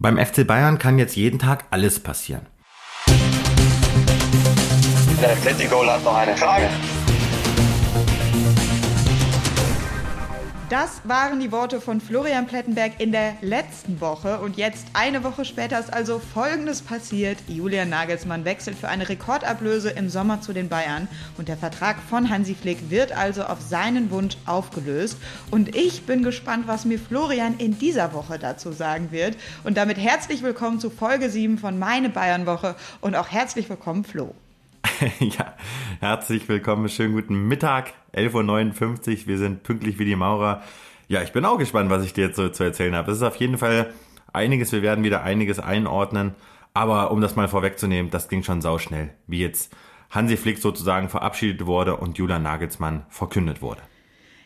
Beim FC Bayern kann jetzt jeden Tag alles passieren. Der Atletico hat noch eine Frage. Das waren die Worte von Florian Plettenberg in der letzten Woche. Und jetzt, eine Woche später, ist also Folgendes passiert. Julian Nagelsmann wechselt für eine Rekordablöse im Sommer zu den Bayern. Und der Vertrag von Hansi Flick wird also auf seinen Wunsch aufgelöst. Und ich bin gespannt, was mir Florian in dieser Woche dazu sagen wird. Und damit herzlich willkommen zu Folge 7 von Meine Bayern-Woche. Und auch herzlich willkommen, Flo. ja, herzlich willkommen, schönen guten Mittag, 11.59 Uhr, wir sind pünktlich wie die Maurer. Ja, ich bin auch gespannt, was ich dir jetzt so zu erzählen habe. Es ist auf jeden Fall einiges, wir werden wieder einiges einordnen, aber um das mal vorwegzunehmen, das ging schon sauschnell, wie jetzt Hansi Flick sozusagen verabschiedet wurde und Julian Nagelsmann verkündet wurde.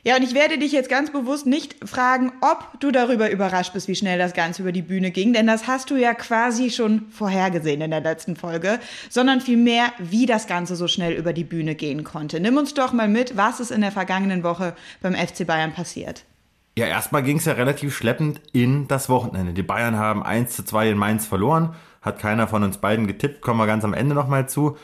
Ja, und ich werde dich jetzt ganz bewusst nicht fragen, ob du darüber überrascht bist, wie schnell das Ganze über die Bühne ging, denn das hast du ja quasi schon vorhergesehen in der letzten Folge, sondern vielmehr, wie das Ganze so schnell über die Bühne gehen konnte. Nimm uns doch mal mit, was ist in der vergangenen Woche beim FC Bayern passiert. Ja, erstmal ging es ja relativ schleppend in das Wochenende. Die Bayern haben 1 zu 2 in Mainz verloren, hat keiner von uns beiden getippt, kommen wir ganz am Ende nochmal zu.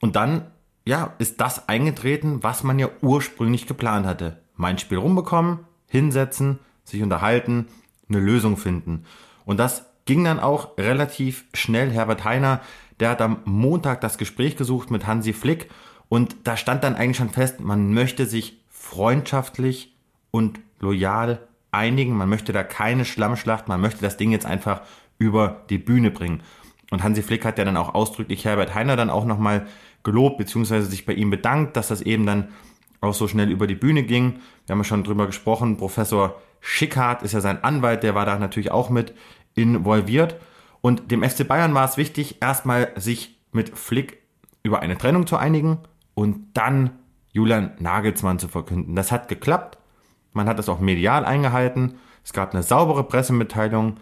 Und dann, ja, ist das eingetreten, was man ja ursprünglich geplant hatte mein Spiel rumbekommen, hinsetzen, sich unterhalten, eine Lösung finden. Und das ging dann auch relativ schnell. Herbert Heiner, der hat am Montag das Gespräch gesucht mit Hansi Flick und da stand dann eigentlich schon fest, man möchte sich freundschaftlich und loyal einigen. Man möchte da keine Schlammschlacht, man möchte das Ding jetzt einfach über die Bühne bringen. Und Hansi Flick hat ja dann auch ausdrücklich Herbert Heiner dann auch nochmal gelobt, beziehungsweise sich bei ihm bedankt, dass das eben dann auch so schnell über die Bühne ging. Wir haben ja schon drüber gesprochen. Professor Schickhardt ist ja sein Anwalt, der war da natürlich auch mit involviert. Und dem FC Bayern war es wichtig, erstmal sich mit Flick über eine Trennung zu einigen und dann Julian Nagelsmann zu verkünden. Das hat geklappt. Man hat es auch medial eingehalten. Es gab eine saubere Pressemitteilung.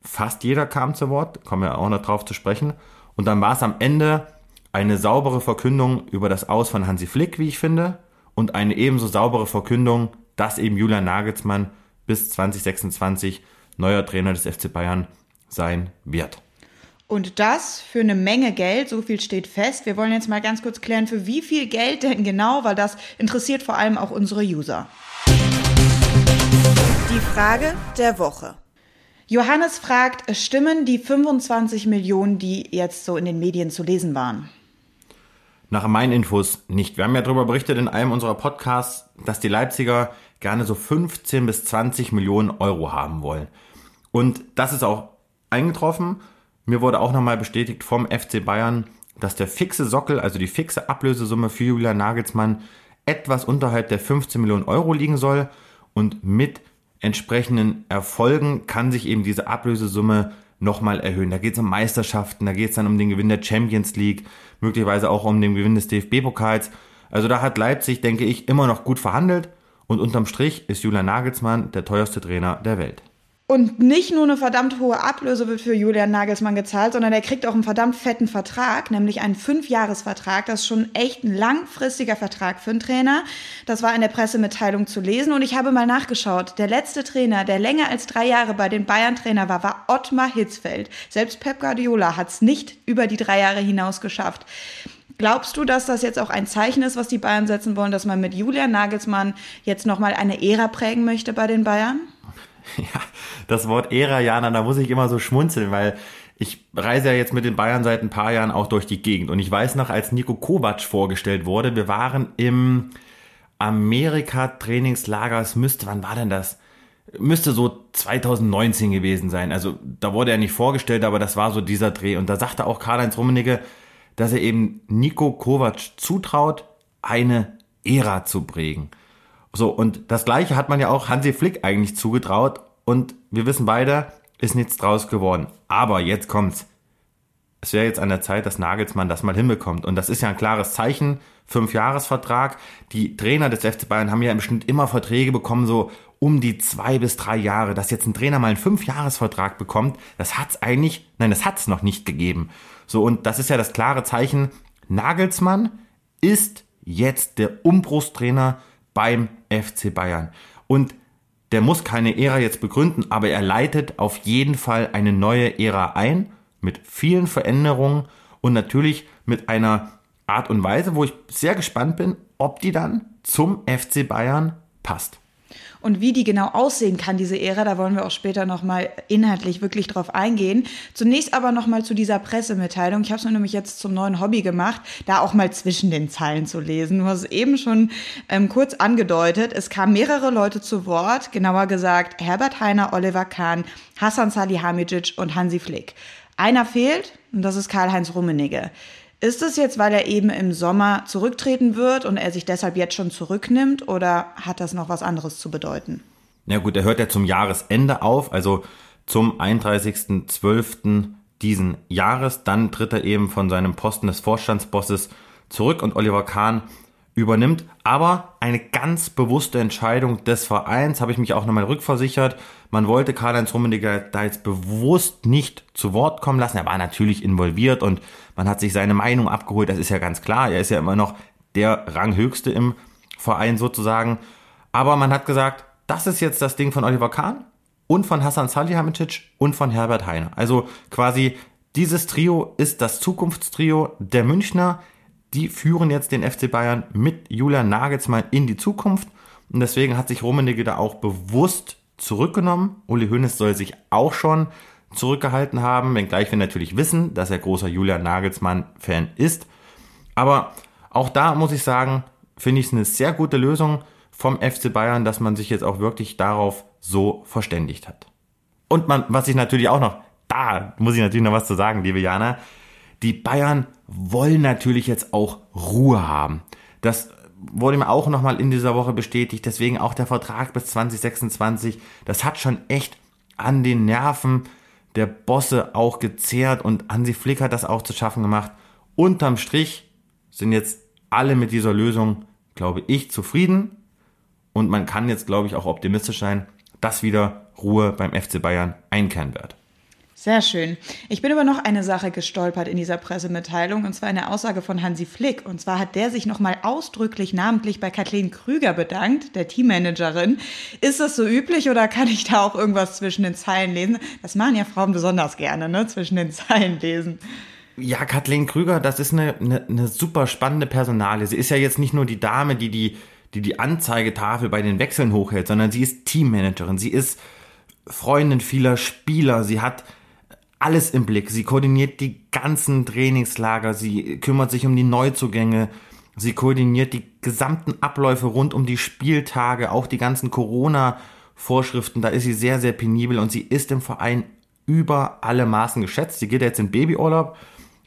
Fast jeder kam zu Wort, kommen wir auch noch drauf zu sprechen. Und dann war es am Ende eine saubere Verkündung über das Aus von Hansi Flick, wie ich finde und eine ebenso saubere Verkündung, dass eben Julian Nagelsmann bis 2026 neuer Trainer des FC Bayern sein wird. Und das für eine Menge Geld, so viel steht fest. Wir wollen jetzt mal ganz kurz klären, für wie viel Geld denn genau, weil das interessiert vor allem auch unsere User. Die Frage der Woche. Johannes fragt, stimmen die 25 Millionen, die jetzt so in den Medien zu lesen waren? Nach meinen Infos nicht. Wir haben ja darüber berichtet in einem unserer Podcasts, dass die Leipziger gerne so 15 bis 20 Millionen Euro haben wollen. Und das ist auch eingetroffen. Mir wurde auch nochmal bestätigt vom FC Bayern, dass der fixe Sockel, also die fixe Ablösesumme für Julian Nagelsmann, etwas unterhalb der 15 Millionen Euro liegen soll. Und mit entsprechenden Erfolgen kann sich eben diese Ablösesumme nochmal erhöhen. Da geht es um Meisterschaften, da geht es dann um den Gewinn der Champions League, möglicherweise auch um den Gewinn des DFB-Pokals. Also da hat Leipzig, denke ich, immer noch gut verhandelt und unterm Strich ist Julian Nagelsmann der teuerste Trainer der Welt. Und nicht nur eine verdammt hohe Ablöse wird für Julian Nagelsmann gezahlt, sondern er kriegt auch einen verdammt fetten Vertrag, nämlich einen Fünfjahresvertrag. Das ist schon echt ein langfristiger Vertrag für einen Trainer. Das war in der Pressemitteilung zu lesen und ich habe mal nachgeschaut. Der letzte Trainer, der länger als drei Jahre bei den Bayern Trainer war, war Ottmar Hitzfeld. Selbst Pep Guardiola hat es nicht über die drei Jahre hinaus geschafft. Glaubst du, dass das jetzt auch ein Zeichen ist, was die Bayern setzen wollen, dass man mit Julian Nagelsmann jetzt nochmal eine Ära prägen möchte bei den Bayern? Ja, das Wort Ära, Jana, da muss ich immer so schmunzeln, weil ich reise ja jetzt mit den Bayern seit ein paar Jahren auch durch die Gegend. Und ich weiß noch, als Nico Kovac vorgestellt wurde, wir waren im Amerika-Trainingslager, es müsste, wann war denn das? Müsste so 2019 gewesen sein. Also da wurde er nicht vorgestellt, aber das war so dieser Dreh. Und da sagte auch Karl-Heinz Rummenigge, dass er eben Nico Kovac zutraut, eine Ära zu prägen. So, und das gleiche hat man ja auch Hansi Flick eigentlich zugetraut und wir wissen beide, ist nichts draus geworden. Aber jetzt kommt's. Es wäre jetzt an der Zeit, dass Nagelsmann das mal hinbekommt. Und das ist ja ein klares Zeichen. Fünfjahresvertrag. Die Trainer des FC Bayern haben ja im Schnitt immer Verträge bekommen, so um die zwei bis drei Jahre. Dass jetzt ein Trainer mal einen Fünfjahresvertrag bekommt, das hat's eigentlich, nein, das hat's noch nicht gegeben. So, und das ist ja das klare Zeichen. Nagelsmann ist jetzt der Umbruchstrainer beim FC Bayern. Und der muss keine Ära jetzt begründen, aber er leitet auf jeden Fall eine neue Ära ein mit vielen Veränderungen und natürlich mit einer Art und Weise, wo ich sehr gespannt bin, ob die dann zum FC Bayern passt. Und wie die genau aussehen kann, diese Ära, da wollen wir auch später nochmal inhaltlich wirklich drauf eingehen. Zunächst aber nochmal zu dieser Pressemitteilung. Ich habe es mir nämlich jetzt zum neuen Hobby gemacht, da auch mal zwischen den Zeilen zu lesen. Du hast es eben schon ähm, kurz angedeutet. Es kamen mehrere Leute zu Wort, genauer gesagt Herbert Heiner, Oliver Kahn, Hassan Salihamidzic und Hansi Flick. Einer fehlt und das ist Karl-Heinz Rummenigge. Ist es jetzt, weil er eben im Sommer zurücktreten wird und er sich deshalb jetzt schon zurücknimmt oder hat das noch was anderes zu bedeuten? Ja gut, er hört ja zum Jahresende auf, also zum 31.12. diesen Jahres. Dann tritt er eben von seinem Posten des Vorstandsbosses zurück und Oliver Kahn übernimmt. Aber eine ganz bewusste Entscheidung des Vereins, habe ich mich auch nochmal rückversichert. Man wollte Karl-Heinz Rummenigge da jetzt bewusst nicht zu Wort kommen lassen. Er war natürlich involviert und man hat sich seine Meinung abgeholt. Das ist ja ganz klar. Er ist ja immer noch der Ranghöchste im Verein sozusagen. Aber man hat gesagt, das ist jetzt das Ding von Oliver Kahn und von Hassan Salihamidzic und von Herbert Heiner. Also quasi dieses Trio ist das Zukunftstrio der Münchner die führen jetzt den FC Bayern mit Julian Nagelsmann in die Zukunft. Und deswegen hat sich Rummenigge da auch bewusst zurückgenommen. Uli Hoeneß soll sich auch schon zurückgehalten haben, wenngleich wir natürlich wissen, dass er großer Julian Nagelsmann-Fan ist. Aber auch da muss ich sagen, finde ich es eine sehr gute Lösung vom FC Bayern, dass man sich jetzt auch wirklich darauf so verständigt hat. Und man, was ich natürlich auch noch, da muss ich natürlich noch was zu sagen, liebe Jana, die Bayern wollen natürlich jetzt auch Ruhe haben. Das wurde mir auch nochmal in dieser Woche bestätigt. Deswegen auch der Vertrag bis 2026. Das hat schon echt an den Nerven der Bosse auch gezehrt und Hansi Flick hat das auch zu schaffen gemacht. Unterm Strich sind jetzt alle mit dieser Lösung, glaube ich, zufrieden. Und man kann jetzt, glaube ich, auch optimistisch sein, dass wieder Ruhe beim FC Bayern einkehren wird. Sehr schön. Ich bin über noch eine Sache gestolpert in dieser Pressemitteilung, und zwar eine Aussage von Hansi Flick. Und zwar hat der sich nochmal ausdrücklich namentlich bei Kathleen Krüger bedankt, der Teammanagerin. Ist das so üblich oder kann ich da auch irgendwas zwischen den Zeilen lesen? Das machen ja Frauen besonders gerne, ne? Zwischen den Zeilen lesen. Ja, Kathleen Krüger, das ist eine, eine, eine super spannende Personale. Sie ist ja jetzt nicht nur die Dame, die die, die, die Anzeigetafel bei den Wechseln hochhält, sondern sie ist Teammanagerin. Sie ist Freundin vieler Spieler. Sie hat alles im Blick. Sie koordiniert die ganzen Trainingslager, sie kümmert sich um die Neuzugänge, sie koordiniert die gesamten Abläufe rund um die Spieltage, auch die ganzen Corona-Vorschriften. Da ist sie sehr, sehr penibel und sie ist im Verein über alle Maßen geschätzt. Sie geht jetzt in Babyurlaub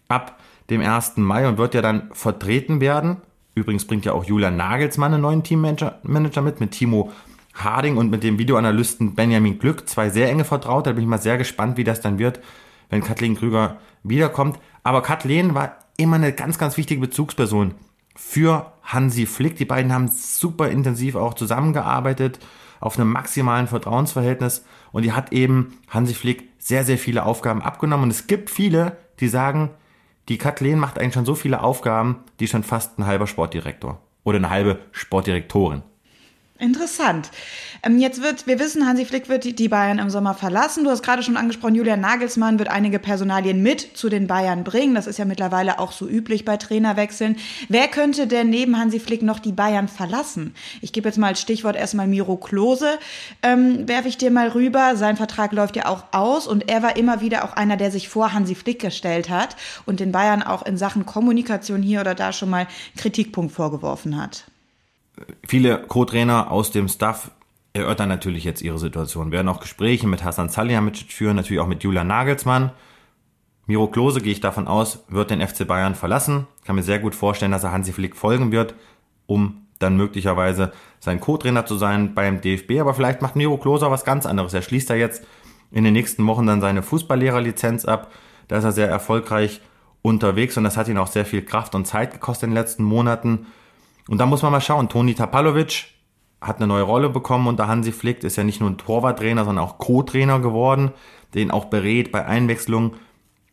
ab dem 1. Mai und wird ja dann vertreten werden. Übrigens bringt ja auch Julian Nagelsmann einen neuen Teammanager mit, mit Timo Harding und mit dem Videoanalysten Benjamin Glück. Zwei sehr enge Vertraute. Da bin ich mal sehr gespannt, wie das dann wird wenn Kathleen Krüger wiederkommt. Aber Kathleen war immer eine ganz, ganz wichtige Bezugsperson für Hansi Flick. Die beiden haben super intensiv auch zusammengearbeitet auf einem maximalen Vertrauensverhältnis und die hat eben Hansi Flick sehr, sehr viele Aufgaben abgenommen. Und es gibt viele, die sagen, die Kathleen macht eigentlich schon so viele Aufgaben, die schon fast ein halber Sportdirektor oder eine halbe Sportdirektorin. Interessant. Ähm, jetzt wird, wir wissen, Hansi Flick wird die Bayern im Sommer verlassen. Du hast gerade schon angesprochen, Julian Nagelsmann wird einige Personalien mit zu den Bayern bringen. Das ist ja mittlerweile auch so üblich bei Trainerwechseln. Wer könnte denn neben Hansi Flick noch die Bayern verlassen? Ich gebe jetzt mal als Stichwort erstmal Miro Klose, ähm, werfe ich dir mal rüber. Sein Vertrag läuft ja auch aus und er war immer wieder auch einer, der sich vor Hansi Flick gestellt hat und den Bayern auch in Sachen Kommunikation hier oder da schon mal Kritikpunkt vorgeworfen hat viele Co-Trainer aus dem Staff erörtern natürlich jetzt ihre Situation, werden auch Gespräche mit Hassan Salihamidzic führen, natürlich auch mit Julian Nagelsmann. Miro Klose, gehe ich davon aus, wird den FC Bayern verlassen. Kann mir sehr gut vorstellen, dass er Hansi Flick folgen wird, um dann möglicherweise sein Co-Trainer zu sein beim DFB. Aber vielleicht macht Miro Klose was ganz anderes. Er schließt da jetzt in den nächsten Wochen dann seine Fußballlehrerlizenz ab. Da ist er sehr erfolgreich unterwegs und das hat ihn auch sehr viel Kraft und Zeit gekostet in den letzten Monaten. Und da muss man mal schauen. Toni Tapalovic hat eine neue Rolle bekommen unter Hansi Flick, ist ja nicht nur ein Torwarttrainer, sondern auch Co-Trainer geworden, den auch berät bei Einwechslung.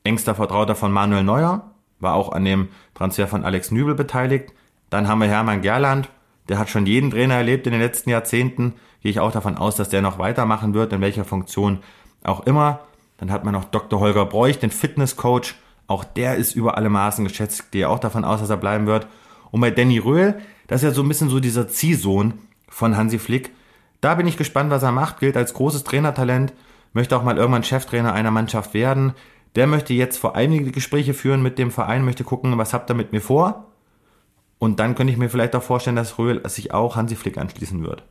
Engster Vertrauter von Manuel Neuer, war auch an dem Transfer von Alex Nübel beteiligt. Dann haben wir Hermann Gerland, der hat schon jeden Trainer erlebt in den letzten Jahrzehnten. gehe ich auch davon aus, dass der noch weitermachen wird, in welcher Funktion auch immer. Dann hat man noch Dr. Holger Bräuch, den Fitnesscoach. Auch der ist über alle Maßen geschätzt. Gehe auch davon aus, dass er bleiben wird. Und bei Danny Röhl, das ist ja so ein bisschen so dieser Ziehsohn von Hansi Flick. Da bin ich gespannt, was er macht. Gilt als großes Trainertalent. Möchte auch mal irgendwann Cheftrainer einer Mannschaft werden. Der möchte jetzt vor die Gespräche führen mit dem Verein, möchte gucken, was habt ihr mit mir vor? Und dann könnte ich mir vielleicht auch vorstellen, dass Röhl sich auch Hansi Flick anschließen wird.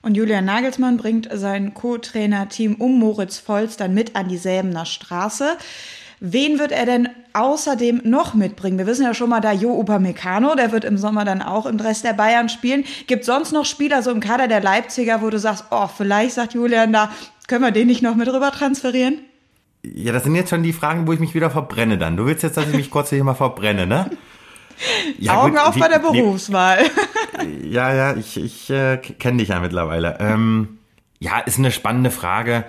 Und Julian Nagelsmann bringt sein Co-Trainer-Team um Moritz Volz dann mit an die Säbener Straße. Wen wird er denn außerdem noch mitbringen? Wir wissen ja schon mal, da Jo Upamecano, der wird im Sommer dann auch im Rest der Bayern spielen. Gibt sonst noch Spieler so im Kader der Leipziger, wo du sagst, oh, vielleicht sagt Julian da, können wir den nicht noch mit rüber transferieren? Ja, das sind jetzt schon die Fragen, wo ich mich wieder verbrenne dann. Du willst jetzt, dass ich mich kurz hier mal verbrenne, ne? Ja, Augen gut, auf die, bei der Berufswahl. Die, ja, ja, ich, ich äh, kenne dich ja mittlerweile. Ähm, ja, ist eine spannende Frage,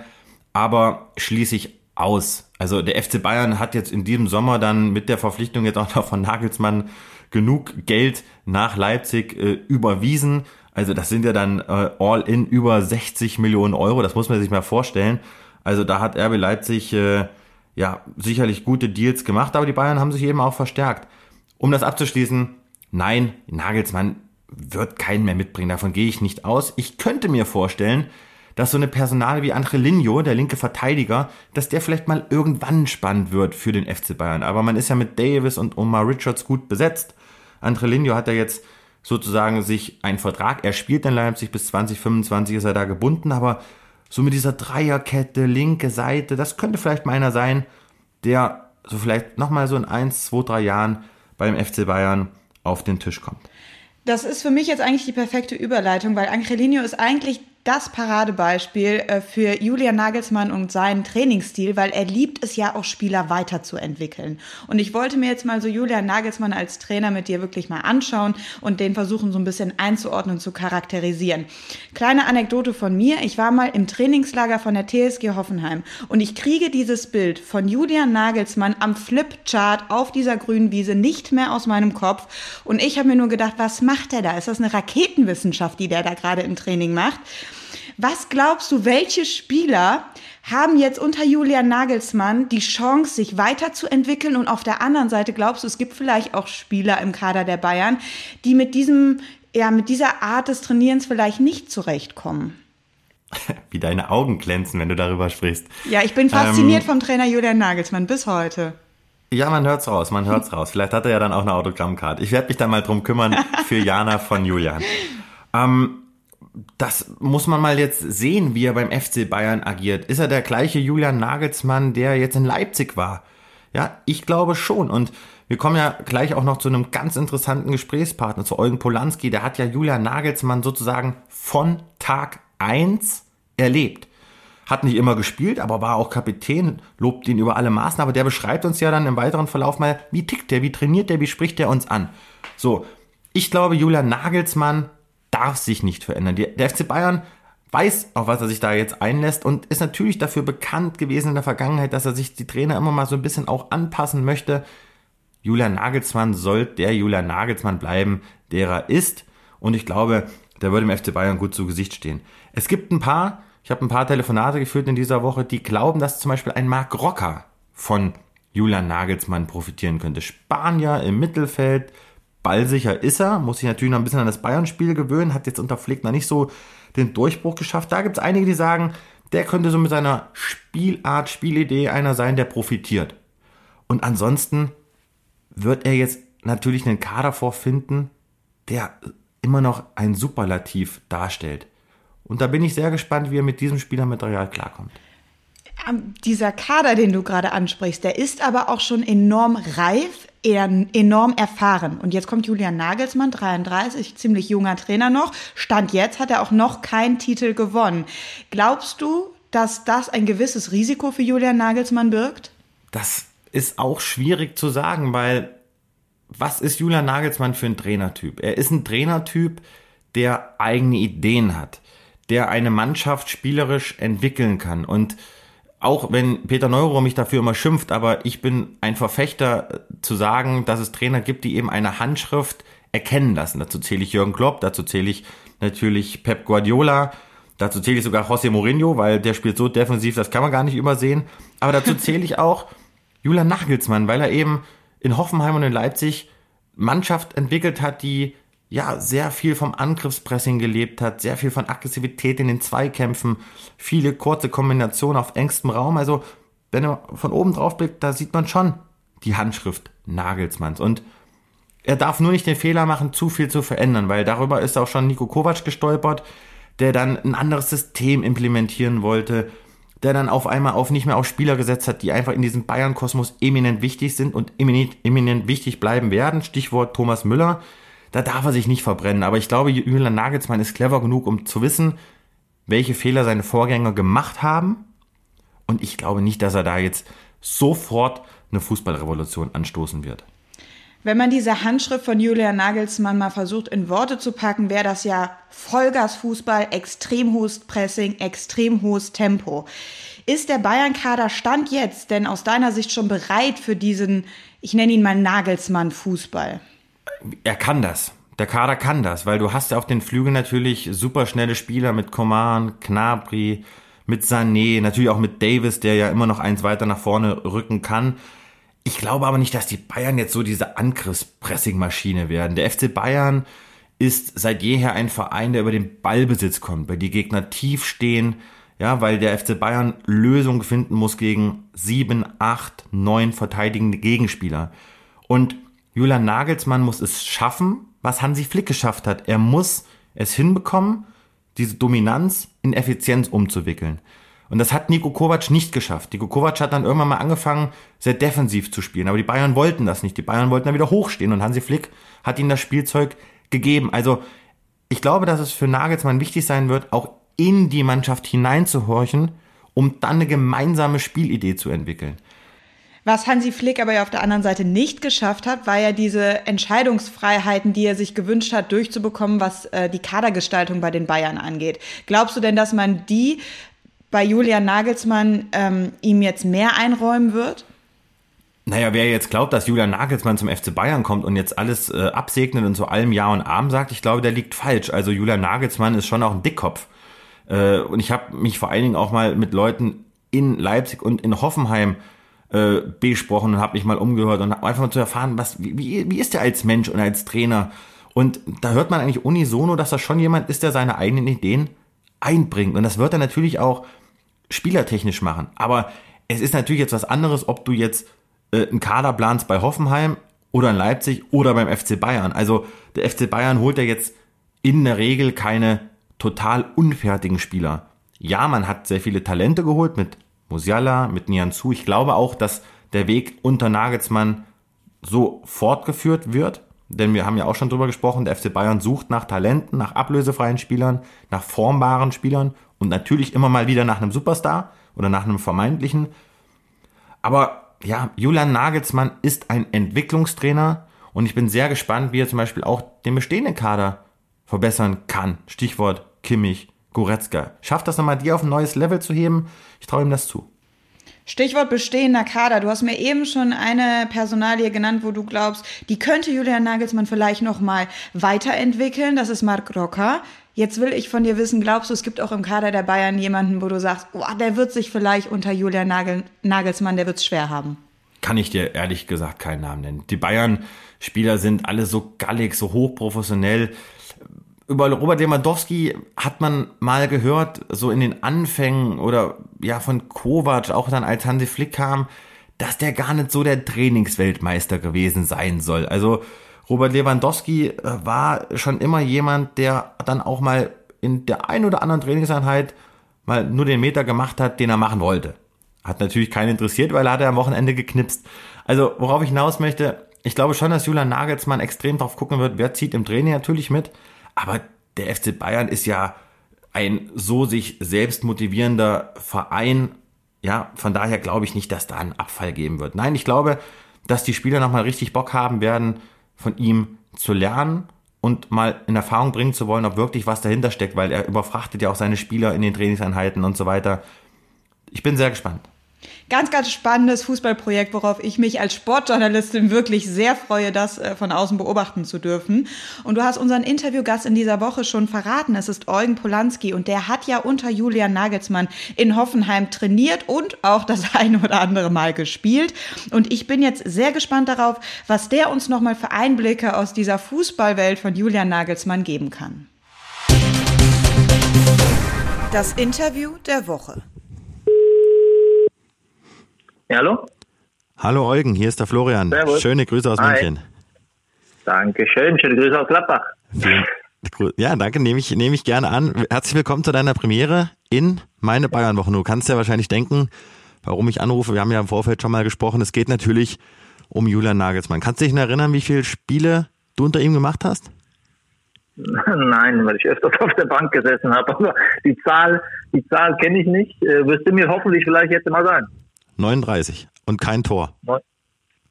aber schließe ich aus. Also der FC Bayern hat jetzt in diesem Sommer dann mit der Verpflichtung jetzt auch noch von Nagelsmann genug Geld nach Leipzig äh, überwiesen. Also das sind ja dann äh, all in über 60 Millionen Euro. Das muss man sich mal vorstellen. Also da hat RB Leipzig äh, ja sicherlich gute Deals gemacht, aber die Bayern haben sich eben auch verstärkt. Um das abzuschließen, nein, Nagelsmann wird keinen mehr mitbringen. Davon gehe ich nicht aus. Ich könnte mir vorstellen, dass so eine Personale wie Angelino, der linke Verteidiger, dass der vielleicht mal irgendwann spannend wird für den FC Bayern. Aber man ist ja mit Davis und Omar Richards gut besetzt. Angelino hat ja jetzt sozusagen sich einen Vertrag, er spielt in Leipzig bis 2025 ist er da gebunden, aber so mit dieser Dreierkette, linke Seite, das könnte vielleicht mal einer sein, der so vielleicht nochmal so in eins, zwei, drei Jahren beim FC Bayern auf den Tisch kommt. Das ist für mich jetzt eigentlich die perfekte Überleitung, weil Angelino ist eigentlich das Paradebeispiel äh, für Julian Nagelsmann und seinen Trainingsstil, weil er liebt es ja auch Spieler weiterzuentwickeln. Und ich wollte mir jetzt mal so Julian Nagelsmann als Trainer mit dir wirklich mal anschauen und den versuchen so ein bisschen einzuordnen, zu charakterisieren. Kleine Anekdote von mir. Ich war mal im Trainingslager von der TSG Hoffenheim und ich kriege dieses Bild von Julian Nagelsmann am Flipchart auf dieser grünen Wiese nicht mehr aus meinem Kopf. Und ich habe mir nur gedacht, was macht er da? Ist das eine Raketenwissenschaft, die der da gerade im Training macht? Was glaubst du, welche Spieler haben jetzt unter Julian Nagelsmann die Chance, sich weiterzuentwickeln? Und auf der anderen Seite glaubst du, es gibt vielleicht auch Spieler im Kader der Bayern, die mit diesem, ja, mit dieser Art des Trainierens vielleicht nicht zurechtkommen? Wie deine Augen glänzen, wenn du darüber sprichst. Ja, ich bin fasziniert ähm, vom Trainer Julian Nagelsmann bis heute. Ja, man hört's raus, man hört's raus. Vielleicht hat er ja dann auch eine Autogrammkarte. Ich werde mich da mal drum kümmern für Jana von Julian. Ähm, das muss man mal jetzt sehen, wie er beim FC Bayern agiert. Ist er der gleiche Julian Nagelsmann, der jetzt in Leipzig war? Ja, ich glaube schon. Und wir kommen ja gleich auch noch zu einem ganz interessanten Gesprächspartner, zu Eugen Polanski. Der hat ja Julian Nagelsmann sozusagen von Tag eins erlebt. Hat nicht immer gespielt, aber war auch Kapitän, lobt ihn über alle Maßen. Aber der beschreibt uns ja dann im weiteren Verlauf mal, wie tickt der, wie trainiert der, wie spricht der uns an. So, ich glaube, Julian Nagelsmann darf sich nicht verändern. Der FC Bayern weiß, auf was er sich da jetzt einlässt und ist natürlich dafür bekannt gewesen in der Vergangenheit, dass er sich die Trainer immer mal so ein bisschen auch anpassen möchte. Julian Nagelsmann soll der Julian Nagelsmann bleiben, der er ist. Und ich glaube, der würde im FC Bayern gut zu Gesicht stehen. Es gibt ein paar, ich habe ein paar Telefonate geführt in dieser Woche, die glauben, dass zum Beispiel ein Marc Rocker von Julian Nagelsmann profitieren könnte. Spanier im Mittelfeld, ballsicher ist er, muss sich natürlich noch ein bisschen an das Bayern-Spiel gewöhnen, hat jetzt unter Flick nicht so den Durchbruch geschafft. Da gibt es einige, die sagen, der könnte so mit seiner Spielart, Spielidee einer sein, der profitiert. Und ansonsten wird er jetzt natürlich einen Kader vorfinden, der immer noch ein Superlativ darstellt. Und da bin ich sehr gespannt, wie er mit diesem Spielermaterial klarkommt dieser Kader, den du gerade ansprichst, der ist aber auch schon enorm reif, enorm erfahren. Und jetzt kommt Julian Nagelsmann, 33, ziemlich junger Trainer noch. Stand jetzt hat er auch noch keinen Titel gewonnen. Glaubst du, dass das ein gewisses Risiko für Julian Nagelsmann birgt? Das ist auch schwierig zu sagen, weil was ist Julian Nagelsmann für ein Trainertyp? Er ist ein Trainertyp, der eigene Ideen hat, der eine Mannschaft spielerisch entwickeln kann und auch wenn Peter Neuro mich dafür immer schimpft, aber ich bin ein Verfechter äh, zu sagen, dass es Trainer gibt, die eben eine Handschrift erkennen lassen. Dazu zähle ich Jürgen Klopp, dazu zähle ich natürlich Pep Guardiola, dazu zähle ich sogar José Mourinho, weil der spielt so defensiv, das kann man gar nicht übersehen. Aber dazu zähle ich auch Julian Nagelsmann, weil er eben in Hoffenheim und in Leipzig Mannschaft entwickelt hat, die ja sehr viel vom Angriffspressing gelebt hat, sehr viel von Aggressivität in den Zweikämpfen, viele kurze Kombinationen auf engstem Raum. Also wenn er von oben drauf blickt, da sieht man schon die Handschrift Nagelsmanns. Und er darf nur nicht den Fehler machen, zu viel zu verändern, weil darüber ist auch schon Nico Kovac gestolpert, der dann ein anderes System implementieren wollte, der dann auf einmal auf nicht mehr auf Spieler gesetzt hat, die einfach in diesem Bayern-Kosmos eminent wichtig sind und eminent, eminent wichtig bleiben werden. Stichwort Thomas Müller. Da darf er sich nicht verbrennen. Aber ich glaube, Julian Nagelsmann ist clever genug, um zu wissen, welche Fehler seine Vorgänger gemacht haben. Und ich glaube nicht, dass er da jetzt sofort eine Fußballrevolution anstoßen wird. Wenn man diese Handschrift von Julian Nagelsmann mal versucht in Worte zu packen, wäre das ja Vollgasfußball, extrem hohes Pressing, extrem hohes Tempo. Ist der Bayern-Kader Stand jetzt denn aus deiner Sicht schon bereit für diesen, ich nenne ihn mal Nagelsmann-Fußball? Er kann das. Der Kader kann das, weil du hast ja auf den Flügeln natürlich superschnelle Spieler mit Coman, Knabri, mit Sané, natürlich auch mit Davis, der ja immer noch eins weiter nach vorne rücken kann. Ich glaube aber nicht, dass die Bayern jetzt so diese Angriffspressing-Maschine werden. Der FC Bayern ist seit jeher ein Verein, der über den Ballbesitz kommt, weil die Gegner tief stehen, ja, weil der FC Bayern Lösungen finden muss gegen sieben, acht, neun verteidigende Gegenspieler. Und Julian Nagelsmann muss es schaffen, was Hansi Flick geschafft hat. Er muss es hinbekommen, diese Dominanz in Effizienz umzuwickeln. Und das hat Nico Kovac nicht geschafft. Nico Kovac hat dann irgendwann mal angefangen, sehr defensiv zu spielen. Aber die Bayern wollten das nicht. Die Bayern wollten dann wieder hochstehen und Hansi Flick hat ihnen das Spielzeug gegeben. Also ich glaube, dass es für Nagelsmann wichtig sein wird, auch in die Mannschaft hineinzuhorchen, um dann eine gemeinsame Spielidee zu entwickeln. Was Hansi Flick aber ja auf der anderen Seite nicht geschafft hat, war ja diese Entscheidungsfreiheiten, die er sich gewünscht hat, durchzubekommen, was äh, die Kadergestaltung bei den Bayern angeht. Glaubst du denn, dass man die bei Julian Nagelsmann ähm, ihm jetzt mehr einräumen wird? Naja, wer jetzt glaubt, dass Julian Nagelsmann zum FC Bayern kommt und jetzt alles äh, absegnet und zu allem Ja und Arm sagt, ich glaube, der liegt falsch. Also Julian Nagelsmann ist schon auch ein Dickkopf. Äh, und ich habe mich vor allen Dingen auch mal mit Leuten in Leipzig und in Hoffenheim äh, besprochen und habe mich mal umgehört und einfach mal zu erfahren, was, wie, wie ist der als Mensch und als Trainer? Und da hört man eigentlich unisono, dass das schon jemand ist, der seine eigenen Ideen einbringt. Und das wird er natürlich auch spielertechnisch machen. Aber es ist natürlich jetzt was anderes, ob du jetzt äh, einen Kader planst bei Hoffenheim oder in Leipzig oder beim FC Bayern. Also der FC Bayern holt ja jetzt in der Regel keine total unfertigen Spieler. Ja, man hat sehr viele Talente geholt mit Musiala, mit Nianzu. Ich glaube auch, dass der Weg unter Nagelsmann so fortgeführt wird. Denn wir haben ja auch schon drüber gesprochen, der FC Bayern sucht nach Talenten, nach ablösefreien Spielern, nach formbaren Spielern und natürlich immer mal wieder nach einem Superstar oder nach einem vermeintlichen. Aber ja, Julian Nagelsmann ist ein Entwicklungstrainer und ich bin sehr gespannt, wie er zum Beispiel auch den bestehenden Kader verbessern kann. Stichwort Kimmich, Goretzka. Schafft das nochmal, die auf ein neues Level zu heben? Ich traue ihm das zu. Stichwort bestehender Kader. Du hast mir eben schon eine Personalie genannt, wo du glaubst, die könnte Julian Nagelsmann vielleicht noch mal weiterentwickeln. Das ist Marc Rocker. Jetzt will ich von dir wissen, glaubst du, es gibt auch im Kader der Bayern jemanden, wo du sagst, oh, der wird sich vielleicht unter Julian Nagel, Nagelsmann, der wird es schwer haben? Kann ich dir ehrlich gesagt keinen Namen nennen. Die Bayern-Spieler sind alle so gallig, so hochprofessionell über Robert Lewandowski hat man mal gehört, so in den Anfängen oder ja von Kovac, auch dann als Hansi Flick kam, dass der gar nicht so der Trainingsweltmeister gewesen sein soll. Also Robert Lewandowski äh, war schon immer jemand, der dann auch mal in der ein oder anderen Trainingseinheit mal nur den Meter gemacht hat, den er machen wollte. Hat natürlich keinen interessiert, weil er hat am Wochenende geknipst. Also worauf ich hinaus möchte, ich glaube schon, dass Julian Nagelsmann extrem drauf gucken wird, wer zieht im Training natürlich mit, aber der FC Bayern ist ja ein so sich selbst motivierender Verein. Ja, von daher glaube ich nicht, dass da einen Abfall geben wird. Nein, ich glaube, dass die Spieler nochmal richtig Bock haben werden, von ihm zu lernen und mal in Erfahrung bringen zu wollen, ob wirklich was dahinter steckt, weil er überfrachtet ja auch seine Spieler in den Trainingseinheiten und so weiter. Ich bin sehr gespannt. Ganz, ganz spannendes Fußballprojekt, worauf ich mich als Sportjournalistin wirklich sehr freue, das äh, von außen beobachten zu dürfen. Und du hast unseren Interviewgast in dieser Woche schon verraten. Es ist Eugen Polanski und der hat ja unter Julian Nagelsmann in Hoffenheim trainiert und auch das eine oder andere Mal gespielt. Und ich bin jetzt sehr gespannt darauf, was der uns nochmal für Einblicke aus dieser Fußballwelt von Julian Nagelsmann geben kann. Das Interview der Woche. Ja, hallo? Hallo Eugen, hier ist der Florian. Servus. Schöne Grüße aus Hi. München. Dankeschön. Schöne Grüße aus Gladbach. Ja, danke, nehme ich, nehme ich gerne an. Herzlich willkommen zu deiner Premiere in meine Bayern-Woche. Du kannst ja wahrscheinlich denken, warum ich anrufe. Wir haben ja im Vorfeld schon mal gesprochen. Es geht natürlich um Julian Nagelsmann. Kannst du dich noch erinnern, wie viele Spiele du unter ihm gemacht hast? Nein, weil ich öfters auf der Bank gesessen habe. Aber die Zahl, die Zahl kenne ich nicht. Äh, wirst du mir hoffentlich vielleicht jetzt mal sagen. 39 und kein Tor.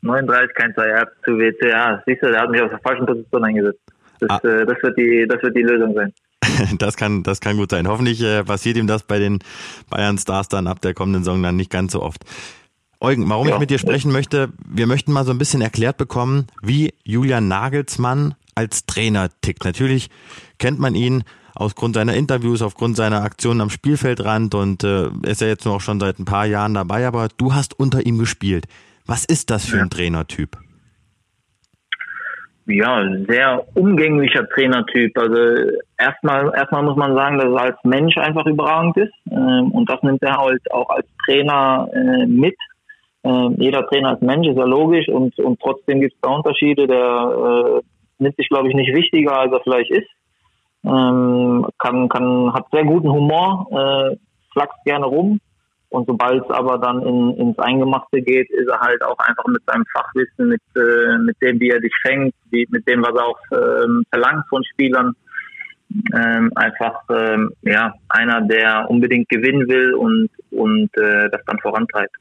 39, kein Zwei, ja, zu WC. Ja, siehst du, der hat mich auf der falschen Position eingesetzt. Das, Ah. äh, das, wird, die, das wird die Lösung sein. Das kann, das kann gut sein. Hoffentlich äh, passiert ihm das bei den Bayern Stars dann ab der kommenden Saison dann nicht ganz so oft. Eugen, warum Ja. ich mit dir sprechen möchte, wir möchten mal so ein bisschen erklärt bekommen, wie Julian Nagelsmann als Trainer tickt. Natürlich kennt man ihn aufgrund seiner Interviews, aufgrund seiner Aktionen am Spielfeldrand und äh, ist ja jetzt auch schon seit ein paar Jahren dabei, aber du hast unter ihm gespielt. Was ist das für ein Trainertyp? Ja, sehr umgänglicher Trainertyp. Also erstmal, erstmal muss man sagen, dass er als Mensch einfach überragend ist. Ähm, und das nimmt er halt auch als Trainer äh, mit. Ähm, jeder Trainer ist Mensch, ist ja logisch. Und, und trotzdem gibt es da Unterschiede. Der äh, nimmt sich, glaube ich, nicht wichtiger, als er vielleicht ist. Ähm, kann, kann, hat sehr guten Humor, äh, flaxt gerne rum. Und sobald es aber dann in, ins Eingemachte geht, ist er halt auch einfach mit seinem Fachwissen, mit, äh, mit dem, wie er dich fängt, wie, mit dem, was er auch ähm, verlangt von Spielern, ähm, einfach ähm, ja einer, der unbedingt gewinnen will und, und äh, das dann vorantreibt.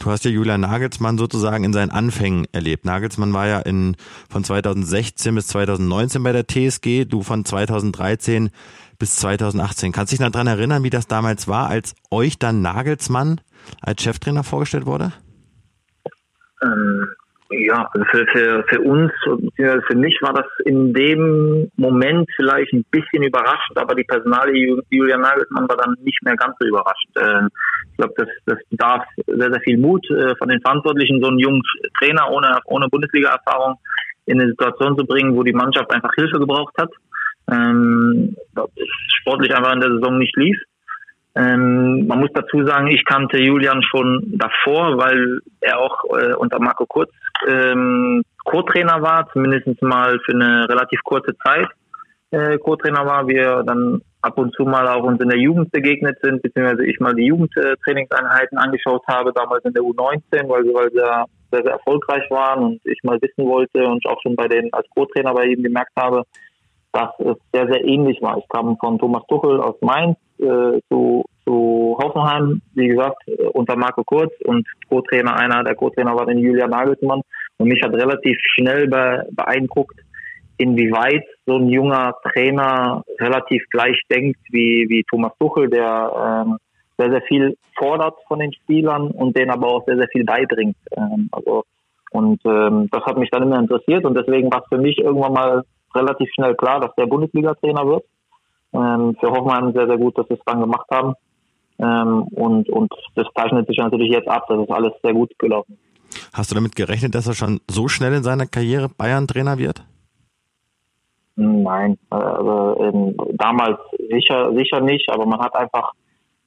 Du hast ja Julian Nagelsmann sozusagen in seinen Anfängen erlebt. Nagelsmann war ja in, von 2016 bis 2019 bei der TSG, du von 2013 bis 2018. Kannst du dich noch daran erinnern, wie das damals war, als euch dann Nagelsmann als Cheftrainer vorgestellt wurde? Ähm, ja, also für, für, für uns, für mich war das in dem Moment vielleicht ein bisschen überrascht, aber die Personalie Ju- Julian Nagelsmann war dann nicht mehr ganz so überrascht. Ähm, ich glaube, das, das bedarf sehr, sehr viel Mut äh, von den Verantwortlichen, so einen jungen Trainer ohne, ohne Bundesliga-Erfahrung in eine Situation zu bringen, wo die Mannschaft einfach Hilfe gebraucht hat. Ähm, sportlich einfach in der Saison nicht lief. Ähm, man muss dazu sagen, ich kannte Julian schon davor, weil er auch äh, unter Marco Kurz ähm, Co-Trainer war, zumindest mal für eine relativ kurze Zeit äh, Co-Trainer war. Wir dann ab und zu mal auch uns in der Jugend begegnet sind, beziehungsweise ich mal die Jugendtrainingseinheiten angeschaut habe, damals in der U19, weil weil sehr, sehr, sehr erfolgreich waren und ich mal wissen wollte und auch schon bei den als Co-Trainer bei ihm gemerkt habe, dass es sehr, sehr ähnlich war. Ich kam von Thomas Tuchel aus Mainz äh, zu, zu Hoffenheim, wie gesagt, äh, unter Marco Kurz und Co-Trainer, einer der Co-Trainer war dann Julian Nagelsmann. Und mich hat relativ schnell be beeindruckt, inwieweit so ein junger Trainer relativ gleich denkt wie, wie Thomas Tuchel, der ähm, sehr, sehr viel fordert von den Spielern und denen aber auch sehr, sehr viel beibringt. Ähm, also und ähm, das hat mich dann immer interessiert und deswegen war es für mich irgendwann mal relativ schnell klar, dass der Bundesliga-Trainer wird. Ähm, für Hoffenheim sehr, sehr gut, dass sie es dann gemacht haben. Ähm, und, und das zeichnet sich natürlich jetzt ab, das ist alles sehr gut gelaufen. Hast du damit gerechnet, dass er schon so schnell in seiner Karriere Bayern-Trainer wird? Nein, äh, also ähm, damals sicher sicher nicht, aber man hat einfach,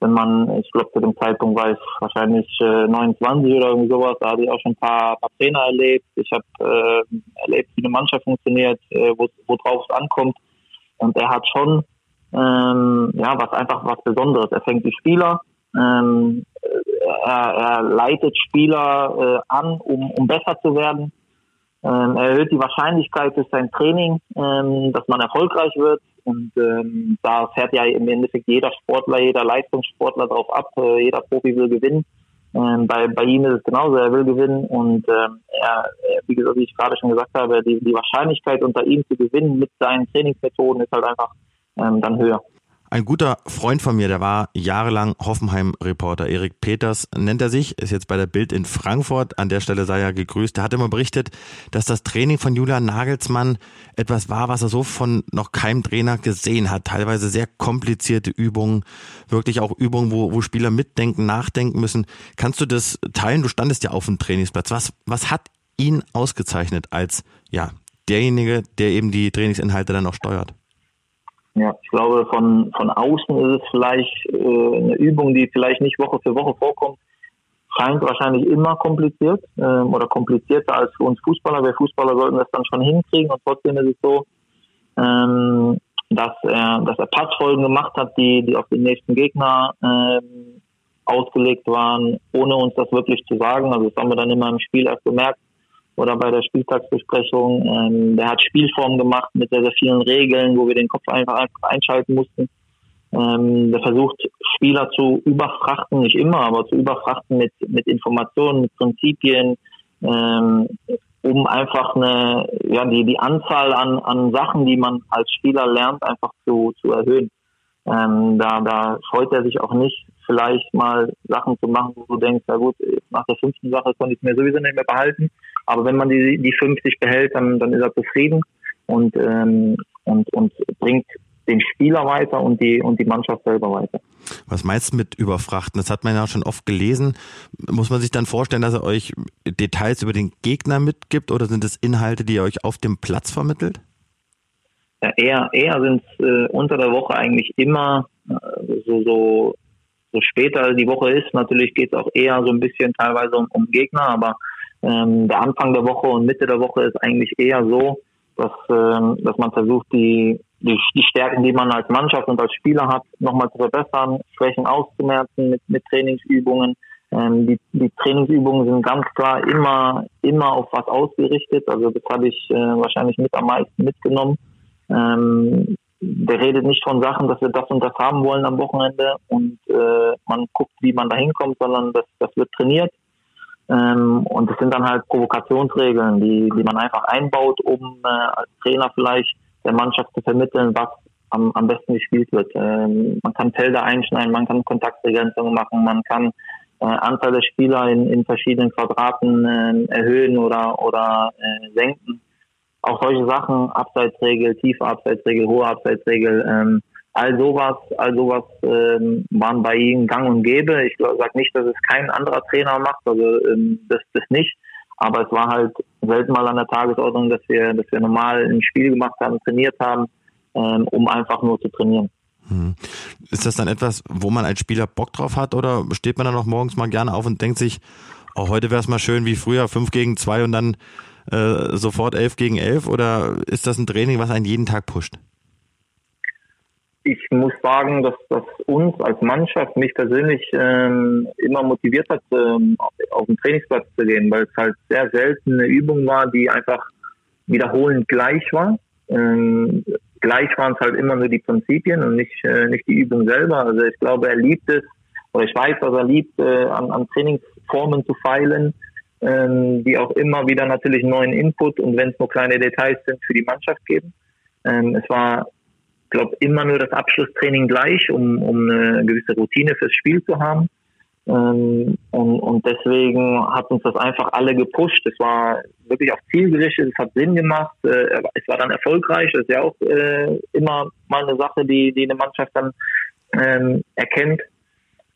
wenn man, ich glaube zu dem Zeitpunkt war ich wahrscheinlich äh, 29 oder irgendwie sowas, da hatte ich auch schon ein paar, paar Trainer erlebt. Ich habe äh, erlebt, wie eine Mannschaft funktioniert, äh, wo worauf es ankommt. Und er hat schon ähm, ja was einfach was Besonderes. Er fängt die Spieler, ähm, er, er leitet Spieler äh, an, um, um besser zu werden. Ähm, er erhöht die Wahrscheinlichkeit durch sein Training, ähm, dass man erfolgreich wird. Und ähm, da fährt ja im Endeffekt jeder Sportler, jeder Leistungssportler drauf ab. Äh, jeder Profi will gewinnen. Ähm, bei, bei ihm ist es genauso, er will gewinnen. Und ähm, er, wie, gesagt, wie ich gerade schon gesagt habe, die, die Wahrscheinlichkeit unter ihm zu gewinnen mit seinen Trainingsmethoden ist halt einfach ähm, dann höher. Ein guter Freund von mir, der war jahrelang Hoffenheim-Reporter. Erik Peters nennt er sich, ist jetzt bei der Bild in Frankfurt. An der Stelle sei er gegrüßt. Der hat immer berichtet, dass das Training von Julian Nagelsmann etwas war, was er so von noch keinem Trainer gesehen hat. Teilweise sehr komplizierte Übungen, wirklich auch Übungen, wo, wo Spieler mitdenken, nachdenken müssen. Kannst du das teilen? Du standest ja auf dem Trainingsplatz. Was, was hat ihn ausgezeichnet als, ja, derjenige, der eben die Trainingsinhalte dann auch steuert? Ja, ich glaube, von, von außen ist es vielleicht äh, eine Übung, die vielleicht nicht Woche für Woche vorkommt. Scheint wahrscheinlich immer kompliziert äh, oder komplizierter als für uns Fußballer. Wir Fußballer sollten das dann schon hinkriegen und trotzdem ist es so, ähm, dass er, dass er Passfolgen gemacht hat, die, die auf den nächsten Gegner ähm, ausgelegt waren, ohne uns das wirklich zu sagen. Also das haben wir dann immer im Spiel erst gemerkt oder bei der Spieltagsbesprechung. Ähm, der hat Spielformen gemacht mit sehr, sehr vielen Regeln, wo wir den Kopf einfach, einschalten mussten. Ähm, der versucht, Spieler zu überfrachten, nicht immer, aber zu überfrachten mit, mit Informationen, mit Prinzipien, ähm, um einfach eine, ja, die, die Anzahl an, an Sachen, die man als Spieler lernt, einfach zu, zu erhöhen. Ähm, da, da freut er sich auch nicht, vielleicht mal Sachen zu machen, wo du denkst, na gut, nach der fünften Sache konnte ich mir sowieso nicht mehr behalten. Aber wenn man die, die 50 behält, dann, dann ist er zufrieden und, ähm, und, und bringt den Spieler weiter und die, und die Mannschaft selber weiter. Was meinst du mit Überfrachten? Das hat man ja schon oft gelesen. Muss man sich dann vorstellen, dass er euch Details über den Gegner mitgibt oder sind es Inhalte, die er euch auf dem Platz vermittelt? Ja, eher eher sind es äh, unter der Woche eigentlich immer äh, so, so so später die Woche ist, natürlich geht es auch eher so ein bisschen teilweise um, um Gegner, aber ähm, der Anfang der Woche und Mitte der Woche ist eigentlich eher so, dass, ähm, dass man versucht, die, die, die Stärken, die man als Mannschaft und als Spieler hat, nochmal zu verbessern, Schwächen auszumerzen mit, mit Trainingsübungen. Ähm, die, die Trainingsübungen sind ganz klar immer, immer auf was ausgerichtet. Also das habe ich äh, wahrscheinlich mit am meisten mitgenommen. Ähm, der redet nicht von Sachen, dass wir das und das haben wollen am Wochenende und äh, man guckt, wie man da hinkommt, sondern das, das wird trainiert. Ähm, und das sind dann halt Provokationsregeln, die, die man einfach einbaut, um äh, als Trainer vielleicht der Mannschaft zu vermitteln, was am, am besten gespielt wird. Ähm, man kann Felder einschneiden, man kann Kontaktbegrenzungen machen, man kann äh, Anzahl der Spieler in, in verschiedenen Quadraten äh, erhöhen oder, oder äh, senken auch solche Sachen, Abseitsregel, tiefe Abseitsregel, hohe Abseitsregel, ähm, all sowas, all sowas ähm, waren bei ihm gang und gäbe. Ich sage nicht, dass es kein anderer Trainer macht, also ähm, das, das nicht. Aber es war halt selten mal an der Tagesordnung, dass wir, dass wir normal ein Spiel gemacht haben, trainiert haben, ähm, um einfach nur zu trainieren. Hm. Ist das dann etwas, wo man als Spieler Bock drauf hat oder steht man dann auch morgens mal gerne auf und denkt sich, oh, heute wäre es mal schön wie früher, 5 gegen 2 und dann äh, sofort 11 gegen 11 oder ist das ein Training, was einen jeden Tag pusht? Ich muss sagen, dass das uns als Mannschaft, mich persönlich ähm, immer motiviert hat, ähm, auf den Trainingsplatz zu gehen, weil es halt sehr selten eine Übung war, die einfach wiederholend gleich war. Ähm, gleich waren es halt immer nur die Prinzipien und nicht, äh, nicht die Übung selber. Also ich glaube, er liebt es, oder ich weiß, dass er liebt, äh, an, an Trainingsformen zu feilen, ähm, die auch immer wieder natürlich neuen Input und wenn es nur kleine Details sind, für die Mannschaft geben. Ähm, es war, glaube immer nur das Abschlusstraining gleich, um, um eine gewisse Routine fürs Spiel zu haben. Ähm, und, und deswegen hat uns das einfach alle gepusht. Es war wirklich auf Ziel gerichtet, es hat Sinn gemacht, äh, es war dann erfolgreich. Das ist ja auch äh, immer mal eine Sache, die, die eine Mannschaft dann ähm, erkennt.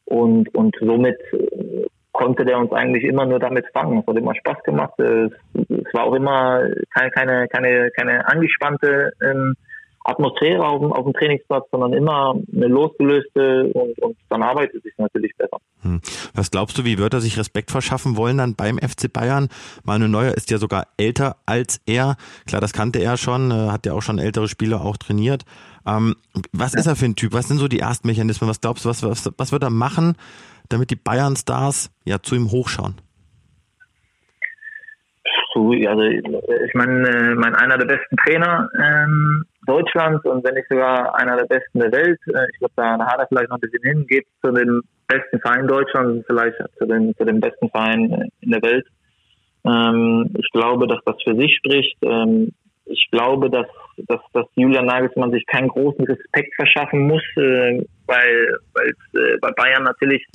Und, und somit äh, konnte der uns eigentlich immer nur damit fangen. Es hat immer Spaß gemacht. Es, es war auch immer keine, keine, keine, keine angespannte ähm, Atmosphäre auf dem, auf dem Trainingsplatz, sondern immer eine losgelöste und, und dann arbeitet es sich natürlich besser. Hm. Was glaubst du, wie wird er sich Respekt verschaffen wollen dann beim FC Bayern? Manuel Neuer ist ja sogar älter als er. Klar, das kannte er schon, äh, hat ja auch schon ältere Spieler auch trainiert. Ähm, was ja. ist er für ein Typ? Was sind so die ersten Mechanismen? Was glaubst du, was, was, was wird er machen, damit die Bayern-Stars ja zu ihm hochschauen? Also ich meine, äh, mein einer der besten Trainer ähm, Deutschlands und wenn nicht sogar einer der besten der Welt. Äh, ich glaube, da, hat er vielleicht noch ein bisschen hin, geht zu dem besten Verein Deutschlands und vielleicht zu dem, zu dem besten Verein äh, in der Welt. Ähm, ich glaube, dass das für sich spricht. Ähm, ich glaube, dass dass, dass Julian Nagelsmann sich keinen großen Respekt verschaffen muss, äh, weil weil es äh, bei Bayern natürlich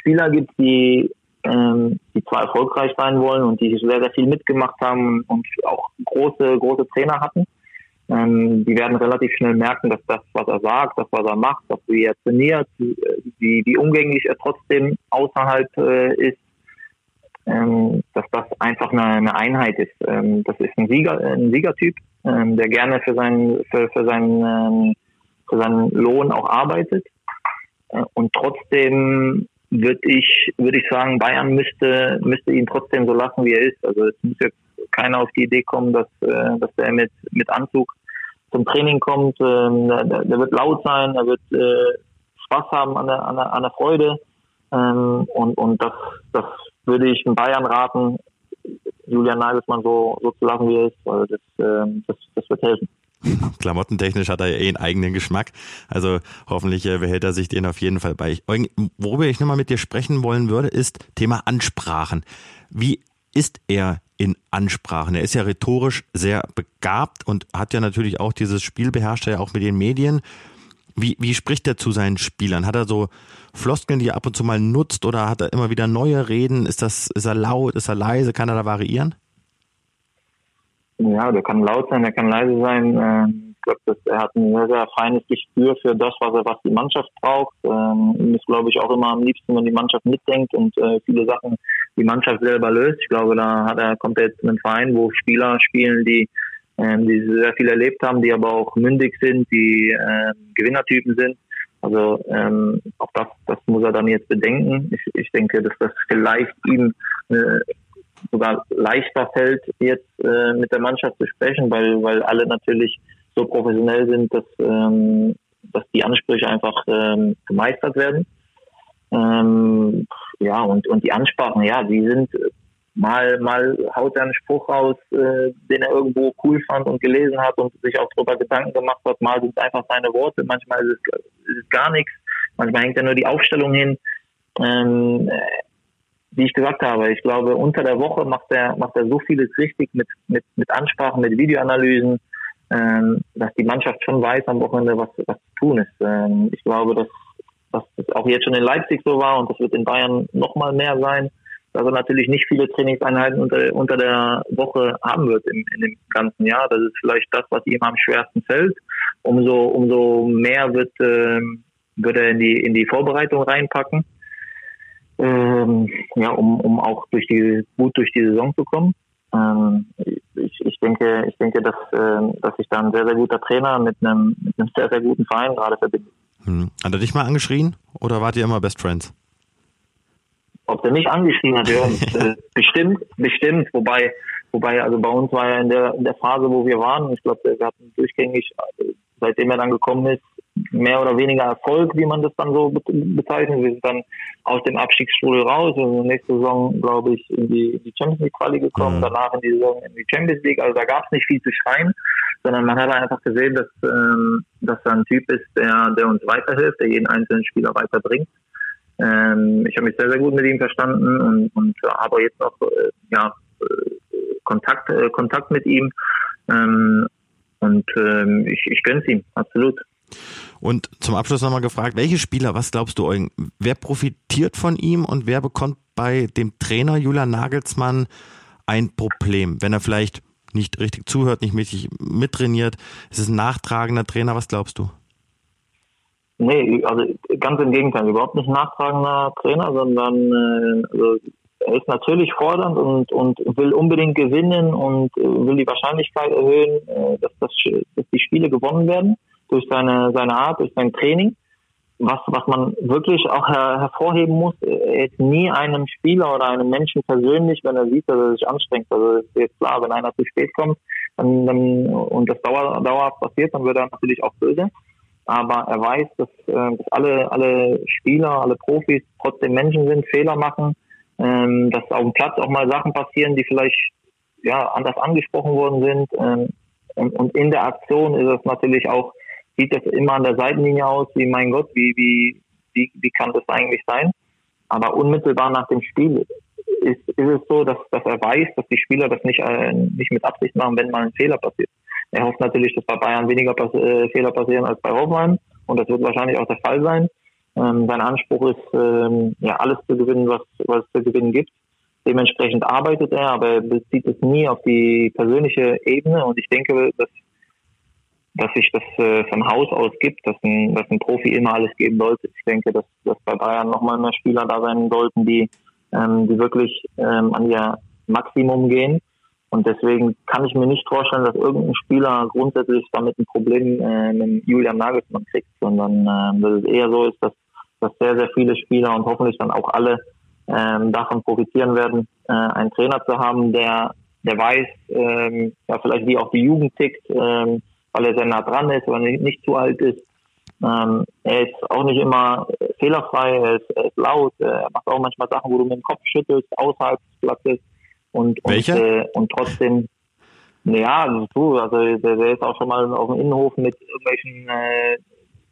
Spieler gibt, die ähm, die zwar erfolgreich sein wollen und die sehr, sehr viel mitgemacht haben und auch große, große Trainer hatten. Ähm, die werden relativ schnell merken, dass das, was er sagt, das, was er macht, dass wie er trainiert, wie, wie umgänglich er trotzdem außerhalb äh, ist, ähm, dass das einfach eine, eine Einheit ist. Ähm, das ist ein Sieger, ein Siegertyp, ähm, der gerne für seinen, für, für seinen, ähm, für seinen Lohn auch arbeitet. Äh, und trotzdem würde ich, würde ich sagen, Bayern müsste, müsste ihn trotzdem so lassen, wie er ist. Also es muss jetzt keiner auf die Idee kommen, dass, äh, dass er mit, mit Anzug zum Training kommt. Ähm, der, der wird laut sein, er wird äh, Spaß haben an der, an der, an der Freude. Ähm, und, und das, das würde ich in Bayern raten, Julian Nagelsmann so, so zu lassen, wie er ist. Also das, äh, das, das wird helfen. Klamottentechnisch hat er ja eh einen eigenen Geschmack. Also hoffentlich äh, behält er sich den auf jeden Fall bei. Worüber ich nochmal mit dir sprechen wollen würde, ist Thema Ansprachen. Wie ist er in Ansprachen? Er ist ja rhetorisch sehr begabt und hat ja natürlich auch dieses Spiel beherrscht, er ja auch mit den Medien. Wie, wie spricht er zu seinen Spielern? Hat er so Floskeln, die er ab und zu mal nutzt oder hat er immer wieder neue Reden? Ist das, ist er laut, ist er leise? Kann er da variieren? Ja, der kann laut sein, der kann leise sein. Ähm, ich glaube, er hat ein sehr, sehr feines Gespür für das, was er, was die Mannschaft braucht. Ähm, ihm ist, glaube ich, auch immer am liebsten, wenn die Mannschaft mitdenkt und äh, viele Sachen die Mannschaft selber löst. Ich glaube, da hat er, kommt er jetzt in einen Verein, wo Spieler spielen, die, ähm, die sehr viel erlebt haben, die aber auch mündig sind, die äh, Gewinnertypen sind. Also ähm, auch das, das muss er dann jetzt bedenken. Ich, ich denke, dass das vielleicht ihm äh, sogar leichter fällt, jetzt äh, mit der Mannschaft zu sprechen, weil, weil alle natürlich so professionell sind, dass, ähm, dass die Ansprüche einfach ähm, gemeistert werden. Ähm, ja, und, und die Ansprachen, ja, die sind mal, mal haut er einen Spruch raus, äh, den er irgendwo cool fand und gelesen hat und sich auch darüber Gedanken gemacht hat. Mal sind es einfach seine Worte, manchmal ist es, ist es gar nichts, manchmal hängt er nur die Aufstellung hin. Ähm, wie ich gesagt habe, ich glaube, unter der Woche macht er, macht er so vieles richtig mit, mit, mit Ansprachen, mit Videoanalysen, ähm, dass die Mannschaft schon weiß am Wochenende, was, was zu tun ist. Ähm, ich glaube, dass, das auch jetzt schon in Leipzig so war und das wird in Bayern noch mal mehr sein, dass er natürlich nicht viele Trainingseinheiten unter, unter der Woche haben wird im, in dem ganzen Jahr. Das ist vielleicht das, was ihm am schwersten fällt. Umso, umso mehr wird, ähm, wird er in die, in die Vorbereitung reinpacken ähm, ja, um, um auch durch die, gut durch die Saison zu kommen. Ähm, ich, ich denke, ich denke, dass, äh, dass sich da ein sehr, sehr guter Trainer mit einem, mit einem sehr, sehr guten Verein gerade verbindet. Hm. Hat er dich mal angeschrien oder wart ihr immer Best Friends? Ob der mich angeschrien hat, ja, äh, bestimmt, bestimmt. Wobei, wobei, also bei uns war ja in der, in der Phase, wo wir waren, ich glaube, wir hatten durchgängig, seitdem er dann gekommen ist, mehr oder weniger Erfolg, wie man das dann so bezeichnet. Wir sind dann aus dem Abstiegsstrudel raus und nächste Saison, glaube ich, in die, in die Champions League Quali gekommen, mhm. danach in die Saison in die Champions League. Also da gab es nicht viel zu schreien, sondern man hat einfach gesehen, dass, ähm, dass er ein Typ ist, der, der uns weiterhilft, der jeden einzelnen Spieler weiterbringt. Ähm, ich habe mich sehr, sehr gut mit ihm verstanden und, und habe jetzt auch äh, ja, Kontakt, äh, Kontakt mit ihm. Ähm, und ähm, ich, ich gönn's ihm, absolut. Und zum Abschluss nochmal gefragt, welche Spieler, was glaubst du, Eugen, wer profitiert von ihm und wer bekommt bei dem Trainer Julian Nagelsmann ein Problem, wenn er vielleicht nicht richtig zuhört, nicht richtig mittrainiert? Ist es ein nachtragender Trainer? Was glaubst du? Nee, also ganz im Gegenteil, überhaupt nicht ein nachtragender Trainer, sondern äh, also er ist natürlich fordernd und, und will unbedingt gewinnen und äh, will die Wahrscheinlichkeit erhöhen, äh, dass, das, dass die Spiele gewonnen werden durch seine, seine Art, durch sein Training. Was, was man wirklich auch her, hervorheben muss, ist nie einem Spieler oder einem Menschen persönlich, wenn er sieht, dass er sich anstrengt. Also ist jetzt klar, wenn einer zu spät kommt dann, dann, und das dauer, dauerhaft passiert, dann wird er natürlich auch böse. Aber er weiß, dass, äh, dass alle, alle Spieler, alle Profis trotzdem Menschen sind, Fehler machen, ähm, dass auf dem Platz auch mal Sachen passieren, die vielleicht ja anders angesprochen worden sind. Ähm, und, und in der Aktion ist es natürlich auch sieht das immer an der Seitenlinie aus, wie mein Gott, wie, wie, wie, wie kann das eigentlich sein? Aber unmittelbar nach dem Spiel ist, ist es so, dass, dass er weiß, dass die Spieler das nicht, äh, nicht mit Absicht machen, wenn mal ein Fehler passiert. Er hofft natürlich, dass bei Bayern weniger pass äh, Fehler passieren als bei Hoffenheim und das wird wahrscheinlich auch der Fall sein. Ähm, sein Anspruch ist, ähm, ja, alles zu gewinnen, was, was es zu gewinnen gibt. Dementsprechend arbeitet er, aber er bezieht es nie auf die persönliche Ebene und ich denke, dass dass sich das äh, von Haus aus gibt, dass ein, dass ein Profi immer alles geben sollte. Ich denke, dass, dass bei Bayern nochmal mehr Spieler da sein sollten, die, ähm, die wirklich ähm, an ihr Maximum gehen. Und deswegen kann ich mir nicht vorstellen, dass irgendein Spieler grundsätzlich damit ein Problem äh, mit Julian Nagelsmann kriegt, sondern äh, dass es eher so ist, dass, dass sehr, sehr viele Spieler und hoffentlich dann auch alle ähm, davon profitieren werden, äh, einen Trainer zu haben, der, der weiß, ähm, ja, vielleicht wie auch die Jugend tickt, ähm, weil er sehr nah dran ist, weil er nicht, zu alt ist. Ähm, er ist auch nicht immer fehlerfrei, er ist, er ist, laut, er macht auch manchmal Sachen, wo du mit dem Kopf schüttelst, außerhalb des Platzes. Und? Und, äh, und trotzdem, naja, du, also der, der ist auch schon mal auf dem Innenhof mit irgendwelchen, äh,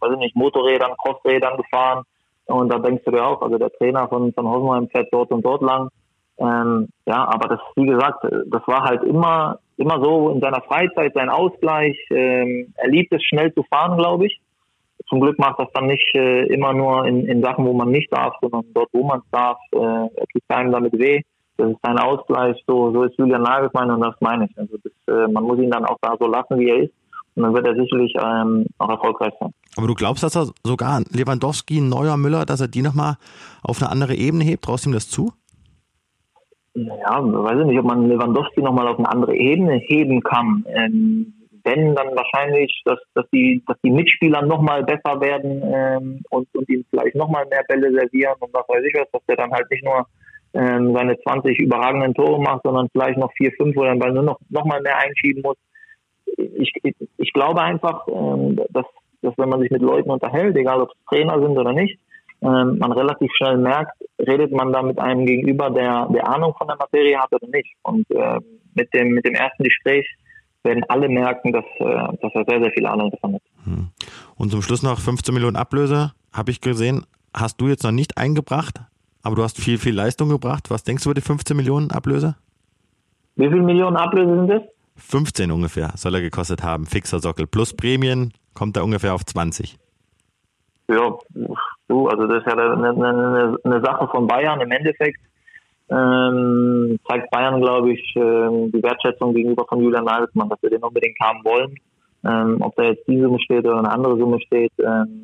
weiß ich nicht, Motorrädern, Crossrädern gefahren. Und da denkst du dir auch, also der Trainer von, von Hoffenheim fährt dort und dort lang. Ähm, ja, aber das, wie gesagt, das war halt immer, immer so in seiner Freizeit sein Ausgleich. Ähm, er liebt es schnell zu fahren, glaube ich. Zum Glück macht das dann nicht äh, immer nur in, in Sachen, wo man nicht darf, sondern dort, wo man es darf. Äh, er tut keinem damit weh. Das ist sein Ausgleich. So, so ist Julian Nagelsmann und das meine ich. Also das, äh, man muss ihn dann auch da so lassen, wie er ist. Und dann wird er sicherlich ähm, auch erfolgreich sein. Aber du glaubst, dass er sogar Lewandowski, Neuer, Müller, dass er die nochmal auf eine andere Ebene hebt? Traust du ihm das zu? Ja, weiß ich nicht, ob man Lewandowski nochmal auf eine andere Ebene heben kann. Ähm, wenn, dann wahrscheinlich, dass, dass, die, dass die Mitspieler nochmal besser werden ähm, und, und ihm vielleicht nochmal mehr Bälle servieren und was weiß ich was, dass der dann halt nicht nur ähm, seine 20 überragenden Tore macht, sondern vielleicht noch vier, fünf oder dann nur noch, noch mal mehr einschieben muss. Ich, ich, ich glaube einfach, ähm, dass, dass wenn man sich mit Leuten unterhält, egal ob es Trainer sind oder nicht, ähm, man relativ schnell merkt, redet man da mit einem gegenüber, der, der Ahnung von der Materie hat oder nicht. Und äh, mit, dem, mit dem ersten Gespräch werden alle merken, dass, äh, dass er sehr, sehr viel Ahnung davon hat. Hm. Und zum Schluss noch 15 Millionen Ablöse, habe ich gesehen, hast du jetzt noch nicht eingebracht, aber du hast viel, viel Leistung gebracht. Was denkst du über die 15 Millionen Ablöse? Wie viele Millionen Ablöse sind das? 15 ungefähr soll er gekostet haben, fixer Sockel. Plus Prämien kommt er ungefähr auf 20. Ja, du, also das ist ja eine, eine, eine Sache von Bayern im Endeffekt. Ähm, zeigt Bayern, glaube ich, ähm, die Wertschätzung gegenüber von Julian Nagelsmann, dass wir den unbedingt haben wollen. Ähm, ob da jetzt die Summe steht oder eine andere Summe steht. Ähm,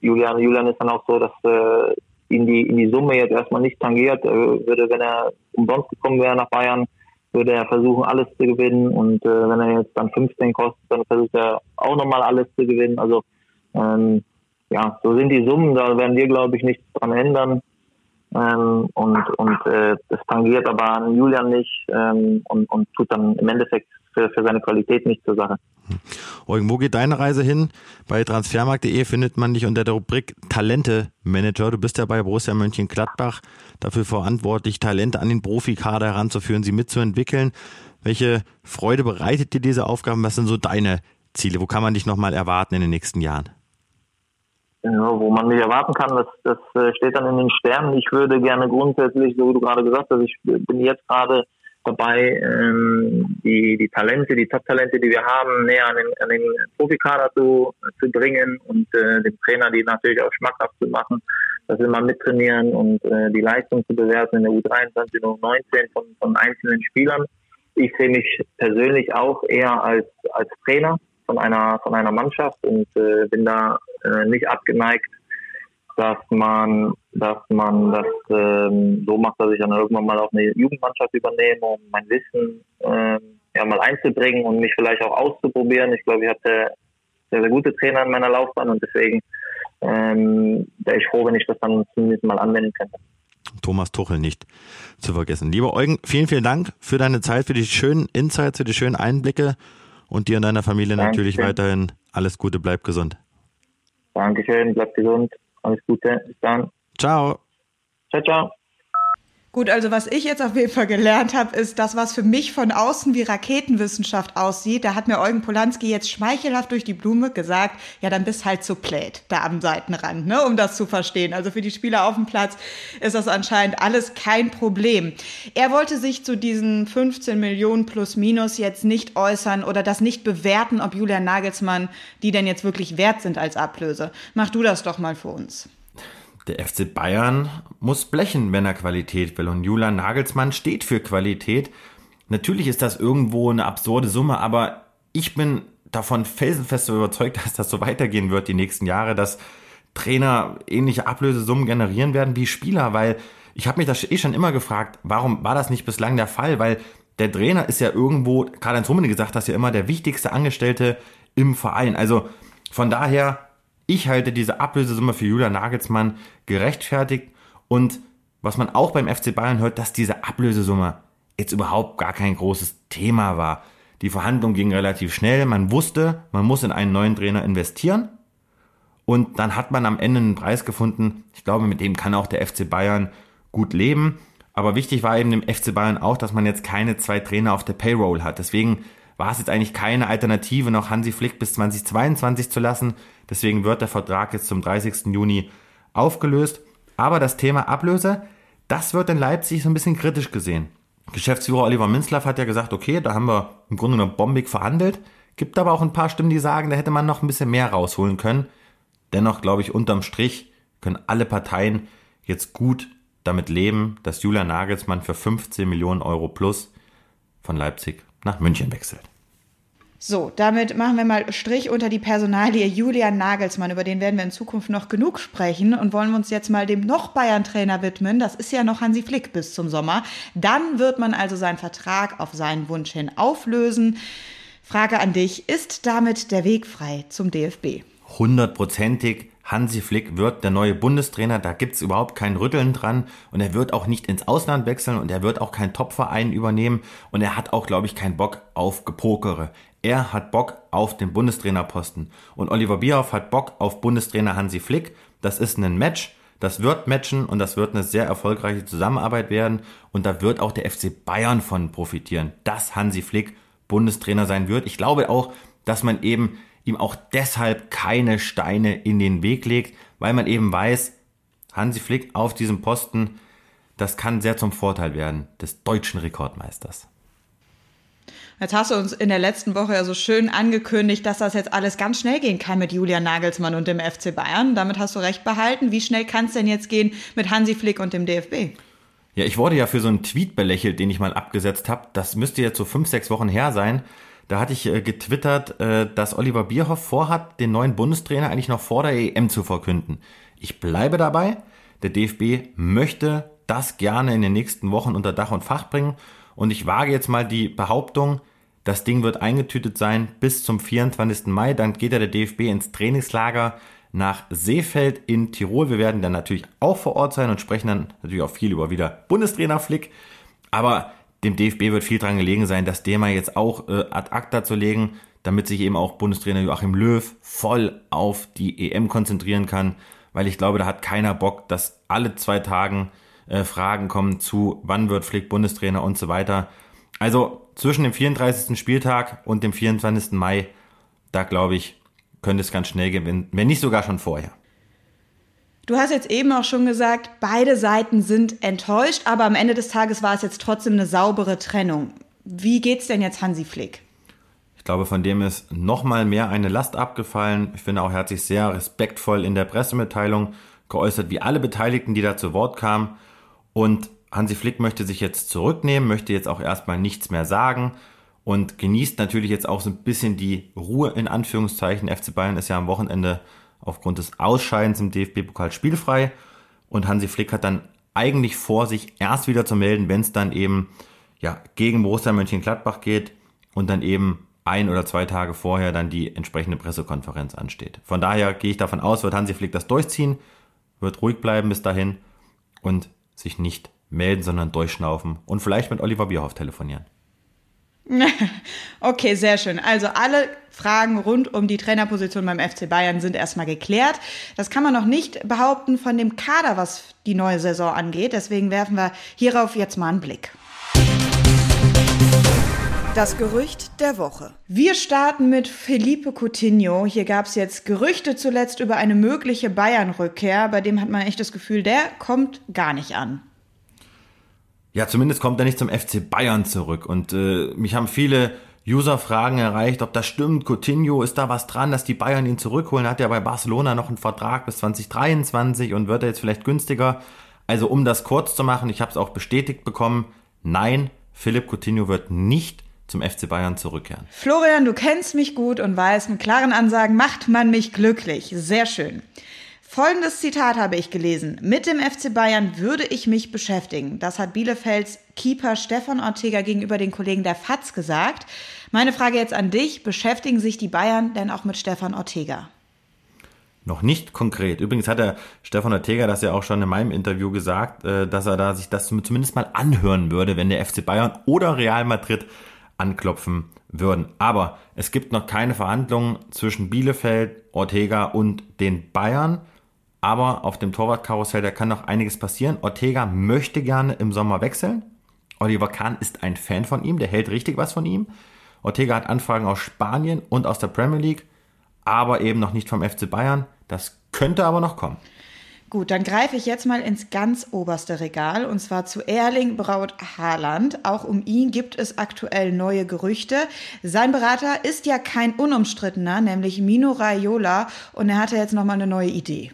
Julian, Julian ist dann auch so, dass äh, ihn die, in die Summe jetzt erstmal nicht tangiert. Er würde, wenn er umsonst gekommen wäre nach Bayern, würde er versuchen, alles zu gewinnen. Und äh, wenn er jetzt dann 15 kostet, dann versucht er auch nochmal alles zu gewinnen. Also ähm, ja, so sind die Summen, da werden wir, glaube ich, nichts dran ändern. Ähm, und und äh, das tangiert aber an Julian nicht ähm, und, und tut dann im Endeffekt für, für seine Qualität nicht zur Sache. Eugen, wo geht deine Reise hin? Bei transfermarkt.de findet man dich unter der Rubrik Talente Manager. Du bist ja bei Borussia Mönchengladbach dafür verantwortlich, Talente an den Profikader heranzuführen, sie mitzuentwickeln. Welche Freude bereitet dir diese Aufgaben? Was sind so deine Ziele? Wo kann man dich nochmal erwarten in den nächsten Jahren? Wo man mich erwarten kann, das, das äh, steht dann in den Sternen. Ich würde gerne grundsätzlich, so wie du gerade gesagt hast, ich bin jetzt gerade dabei, ähm, die, die Talente, die Top-Talente, die wir haben, näher an den, an den Profikader zu, zu bringen und äh, dem Trainer die natürlich auch schmackhaft zu machen, dass wir mal mittrainieren und äh, die Leistung zu bewerten in der U23 und U19 von, von einzelnen Spielern. Ich sehe mich persönlich auch eher als, als Trainer von einer, von einer Mannschaft und äh, bin da äh, nicht abgeneigt, dass man, dass man das ähm, so macht, dass ich dann irgendwann mal auch eine Jugendmannschaft übernehme, um mein Wissen ähm, ja mal einzubringen und mich vielleicht auch auszuprobieren. Ich glaube, ich hatte sehr, sehr gute Trainer in meiner Laufbahn und deswegen ähm, wäre ich froh, wenn ich das dann zumindest mal anwenden könnte. Thomas Tuchel nicht zu vergessen. Lieber Eugen, vielen, vielen Dank für deine Zeit, für die schönen Insights, für die schönen Einblicke und dir und deiner Familie Dankeschön. natürlich weiterhin alles Gute, bleib gesund. Dankeschön, bleib gesund. Alles Gute. Bis dann. Ciao. Ciao, ciao. Gut, also was ich jetzt auf jeden Fall gelernt habe, ist das, was für mich von außen wie Raketenwissenschaft aussieht. Da hat mir Eugen Polanski jetzt schmeichelhaft durch die Blume gesagt, ja, dann bist halt zu plät da am Seitenrand, ne, um das zu verstehen. Also für die Spieler auf dem Platz ist das anscheinend alles kein Problem. Er wollte sich zu diesen 15 Millionen plus minus jetzt nicht äußern oder das nicht bewerten, ob Julian Nagelsmann die denn jetzt wirklich wert sind als Ablöse. Mach du das doch mal für uns. Der FC Bayern muss blechen, wenn er Qualität will. Und Julian Nagelsmann steht für Qualität. Natürlich ist das irgendwo eine absurde Summe, aber ich bin davon felsenfest überzeugt, dass das so weitergehen wird die nächsten Jahre, dass Trainer ähnliche Ablösesummen generieren werden wie Spieler, weil ich habe mich das eh schon immer gefragt, warum war das nicht bislang der Fall? Weil der Trainer ist ja irgendwo, Karl-Heinz Rummenigge gesagt das ja immer, der wichtigste Angestellte im Verein. Also von daher ich halte diese Ablösesumme für Julian Nagelsmann gerechtfertigt und was man auch beim FC Bayern hört, dass diese Ablösesumme jetzt überhaupt gar kein großes Thema war. Die Verhandlung ging relativ schnell. Man wusste, man muss in einen neuen Trainer investieren. Und dann hat man am Ende einen Preis gefunden. Ich glaube, mit dem kann auch der FC Bayern gut leben. Aber wichtig war eben dem FC Bayern auch, dass man jetzt keine zwei Trainer auf der Payroll hat. Deswegen war es jetzt eigentlich keine Alternative, noch Hansi Flick bis 2022 zu lassen. Deswegen wird der Vertrag jetzt zum 30. Juni aufgelöst. Aber das Thema Ablöse, das wird in Leipzig so ein bisschen kritisch gesehen. Geschäftsführer Oliver Minzlaff hat ja gesagt, okay, da haben wir im Grunde genommen bombig verhandelt. Gibt aber auch ein paar Stimmen, die sagen, da hätte man noch ein bisschen mehr rausholen können. Dennoch glaube ich, unterm Strich können alle Parteien jetzt gut damit leben, dass Julian Nagelsmann für 15 Millionen Euro plus von Leipzig nach München wechselt. So, damit machen wir mal Strich unter die Personalie Julian Nagelsmann. Über den werden wir in Zukunft noch genug sprechen und wollen uns jetzt mal dem noch Bayern-Trainer widmen. Das ist ja noch Hansi Flick bis zum Sommer. Dann wird man also seinen Vertrag auf seinen Wunsch hin auflösen. Frage an dich, ist damit der Weg frei zum DFB? Hundertprozentig. Hansi Flick wird der neue Bundestrainer, da gibt's überhaupt kein Rütteln dran und er wird auch nicht ins Ausland wechseln und er wird auch keinen Topverein übernehmen und er hat auch, glaube ich, keinen Bock auf Gepokere. Er hat Bock auf den Bundestrainerposten und Oliver Bierhoff hat Bock auf Bundestrainer Hansi Flick. Das ist ein Match, das wird matchen und das wird eine sehr erfolgreiche Zusammenarbeit werden und da wird auch der FC Bayern von profitieren, dass Hansi Flick Bundestrainer sein wird. Ich glaube auch, dass man eben ihm auch deshalb keine Steine in den Weg legt, weil man eben weiß, Hansi Flick auf diesem Posten, das kann sehr zum Vorteil werden des deutschen Rekordmeisters. Jetzt hast du uns in der letzten Woche ja so schön angekündigt, dass das jetzt alles ganz schnell gehen kann mit Julian Nagelsmann und dem FC Bayern. Damit hast du recht behalten. Wie schnell kann es denn jetzt gehen mit Hansi Flick und dem DFB? Ja, ich wurde ja für so einen Tweet belächelt, den ich mal abgesetzt habe. Das müsste jetzt so fünf, sechs Wochen her sein. Da hatte ich äh, getwittert, äh, dass Oliver Bierhoff vorhat, den neuen Bundestrainer eigentlich noch vor der EM zu verkünden. Ich bleibe dabei. Der DFB möchte das gerne in den nächsten Wochen unter Dach und Fach bringen. Und ich wage jetzt mal die Behauptung, das Ding wird eingetütet sein bis zum 24. Mai. Dann geht ja der DFB ins Trainingslager nach Seefeld in Tirol. Wir werden dann natürlich auch vor Ort sein und sprechen dann natürlich auch viel über wieder Bundestrainer Flick. Aber dem DFB wird viel dran gelegen sein, das Thema jetzt auch äh, ad acta zu legen, damit sich eben auch Bundestrainer Joachim Löw voll auf die EM konzentrieren kann, weil ich glaube, da hat keiner Bock, dass alle zwei Tagen äh, Fragen kommen zu, wann wird Flick Bundestrainer und so weiter. Also zwischen dem 34. Spieltag und dem 24. Mai, da glaube ich, könnte es ganz schnell gewinnen, wenn nicht sogar schon vorher. Du hast jetzt eben auch schon gesagt, beide Seiten sind enttäuscht, aber am Ende des Tages war es jetzt trotzdem eine saubere Trennung. Wie geht's denn jetzt Hansi Flick? Ich glaube, von dem ist nochmal mehr eine Last abgefallen. Ich finde auch, er hat sich sehr respektvoll in der Pressemitteilung geäußert, wie alle Beteiligten, die da zu Wort kamen. Und Hansi Flick möchte sich jetzt zurücknehmen, möchte jetzt auch erstmal nichts mehr sagen und genießt natürlich jetzt auch so ein bisschen die Ruhe in Anführungszeichen. FC Bayern ist ja am Wochenende aufgrund des Ausscheidens im DFB-Pokal spielfrei. Und Hansi Flick hat dann eigentlich vor, sich erst wieder zu melden, wenn es dann eben ja, gegen Borussia Mönchengladbach geht und dann eben ein oder zwei Tage vorher dann die entsprechende Pressekonferenz ansteht. Von daher gehe ich davon aus, wird Hansi Flick das durchziehen, wird ruhig bleiben bis dahin und sich nicht melden, sondern durchschnaufen und vielleicht mit Oliver Bierhoff telefonieren. Okay, sehr schön. Also alle Fragen rund um die Trainerposition beim FC Bayern sind erstmal geklärt. Das kann man noch nicht behaupten von dem Kader, was die neue Saison angeht. Deswegen werfen wir hierauf jetzt mal einen Blick. Das Gerücht der Woche. Wir starten mit Felipe Coutinho. Hier gab es jetzt Gerüchte zuletzt über eine mögliche Bayern-Rückkehr. Bei dem hat man echt das Gefühl, der kommt gar nicht an. Ja, zumindest kommt er nicht zum FC Bayern zurück. Und äh, mich haben viele User-Fragen erreicht, ob das stimmt. Coutinho, ist da was dran, dass die Bayern ihn zurückholen? Hat ja bei Barcelona noch einen Vertrag bis 2023 und wird er jetzt vielleicht günstiger. Also um das kurz zu machen, ich habe es auch bestätigt bekommen, nein, Philipp Coutinho wird nicht zum FC Bayern zurückkehren. Florian, du kennst mich gut und weißt, mit klaren Ansagen macht man mich glücklich. Sehr schön. Folgendes Zitat habe ich gelesen. Mit dem FC Bayern würde ich mich beschäftigen. Das hat Bielefelds Keeper Stefan Ortega gegenüber den Kollegen der FAZ gesagt. Meine Frage jetzt an dich. Beschäftigen sich die Bayern denn auch mit Stefan Ortega? Noch nicht konkret. Übrigens hat der Stefan Ortega das ja auch schon in meinem Interview gesagt, äh, dass er da sich das zumindest mal anhören würde, wenn der FC Bayern oder Real Madrid anklopfen würden. Aber es gibt noch keine Verhandlungen zwischen Bielefeld, Ortega und den Bayern. Aber auf dem Torwartkarussell, da kann noch einiges passieren. Ortega möchte gerne im Sommer wechseln. Oliver Kahn ist ein Fan von ihm, der hält richtig was von ihm. Ortega hat Anfragen aus Spanien und aus der Premier League, aber eben noch nicht vom FC Bayern. Das könnte aber noch kommen. Gut, dann greife ich jetzt mal ins ganz oberste Regal und zwar zu Erling Braut Haaland. Auch um ihn gibt es aktuell neue Gerüchte. Sein Berater ist ja kein unumstrittener, nämlich Mino Raiola und er hatte jetzt nochmal eine neue Idee.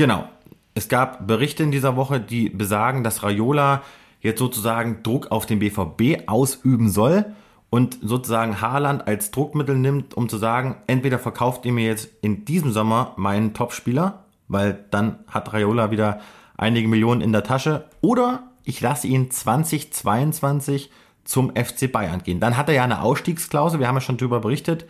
Genau. Es gab Berichte in dieser Woche, die besagen, dass Raiola jetzt sozusagen Druck auf den BVB ausüben soll und sozusagen Haaland als Druckmittel nimmt, um zu sagen, entweder verkauft ihr mir jetzt in diesem Sommer meinen Topspieler weil dann hat Raiola wieder einige Millionen in der Tasche. Oder ich lasse ihn 2022 zum FC Bayern gehen. Dann hat er ja eine Ausstiegsklausel, wir haben ja schon darüber berichtet.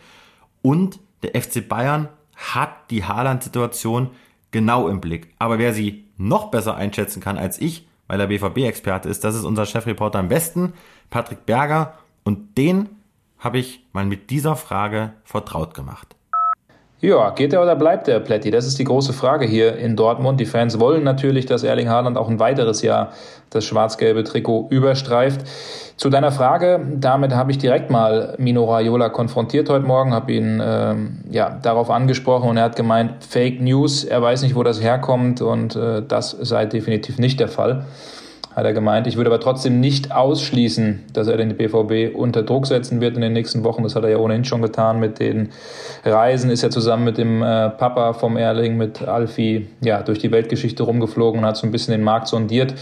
Und der FC Bayern hat die Haaland-Situation genau im Blick. Aber wer sie noch besser einschätzen kann als ich, weil er BVB-Experte ist, das ist unser Chefreporter am besten, Patrick Berger. Und den habe ich mal mit dieser Frage vertraut gemacht. Ja, geht er oder bleibt er, Plätti? Das ist die große Frage hier in Dortmund. Die Fans wollen natürlich, dass Erling Haaland auch ein weiteres Jahr das schwarz-gelbe Trikot überstreift. Zu deiner Frage, damit habe ich direkt mal Mino Raiola konfrontiert heute Morgen, habe ihn ähm, ja, darauf angesprochen und er hat gemeint, Fake News, er weiß nicht, wo das herkommt und äh, das sei definitiv nicht der Fall hat er gemeint. Ich würde aber trotzdem nicht ausschließen, dass er den BVB unter Druck setzen wird in den nächsten Wochen. Das hat er ja ohnehin schon getan mit den Reisen. Ist er zusammen mit dem äh, Papa vom Erling, mit Alfie, ja, durch die Weltgeschichte rumgeflogen und hat so ein bisschen den Markt sondiert.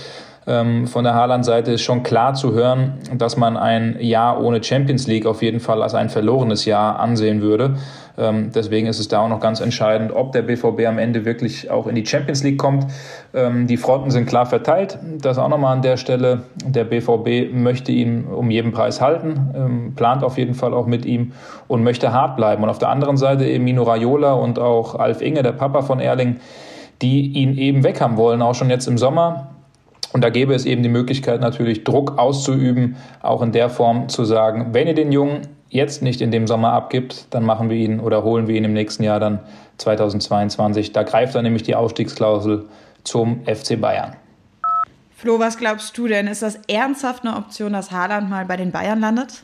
Ähm, von der Haaland-Seite ist schon klar zu hören, dass man ein Jahr ohne Champions League auf jeden Fall als ein verlorenes Jahr ansehen würde. Ähm, deswegen ist es da auch noch ganz entscheidend, ob der BVB am Ende wirklich auch in die Champions League kommt. Ähm, die Fronten sind klar verteilt. Das auch nochmal an der Stelle. Der BVB möchte ihn um jeden Preis halten, ähm, plant auf jeden Fall auch mit ihm und möchte hart bleiben. Und auf der anderen Seite eben Mino Raiola und auch Alf Inge, der Papa von Erling, die ihn eben weg haben wollen, auch schon jetzt im Sommer. Und da gäbe es eben die Möglichkeit, natürlich Druck auszuüben, auch in der Form zu sagen, wenn ihr den Jungen jetzt nicht in dem Sommer abgibt, dann machen wir ihn oder holen wir ihn im nächsten Jahr dann 2022. Da greift dann nämlich die Ausstiegsklausel zum FC Bayern. Flo, was glaubst du denn? Ist das ernsthaft eine Option, dass Haaland mal bei den Bayern landet?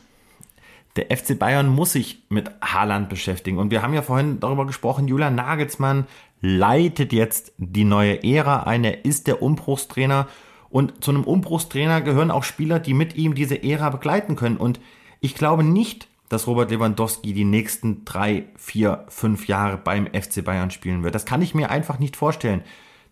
Der FC Bayern muss sich mit Haaland beschäftigen. Und wir haben ja vorhin darüber gesprochen, Julian Nagelsmann leitet jetzt die neue Ära ein. Er ist der Umbruchstrainer. Und zu einem Umbruchstrainer gehören auch Spieler, die mit ihm diese Ära begleiten können. Und ich glaube nicht, dass Robert Lewandowski die nächsten drei, vier, fünf Jahre beim FC Bayern spielen wird. Das kann ich mir einfach nicht vorstellen.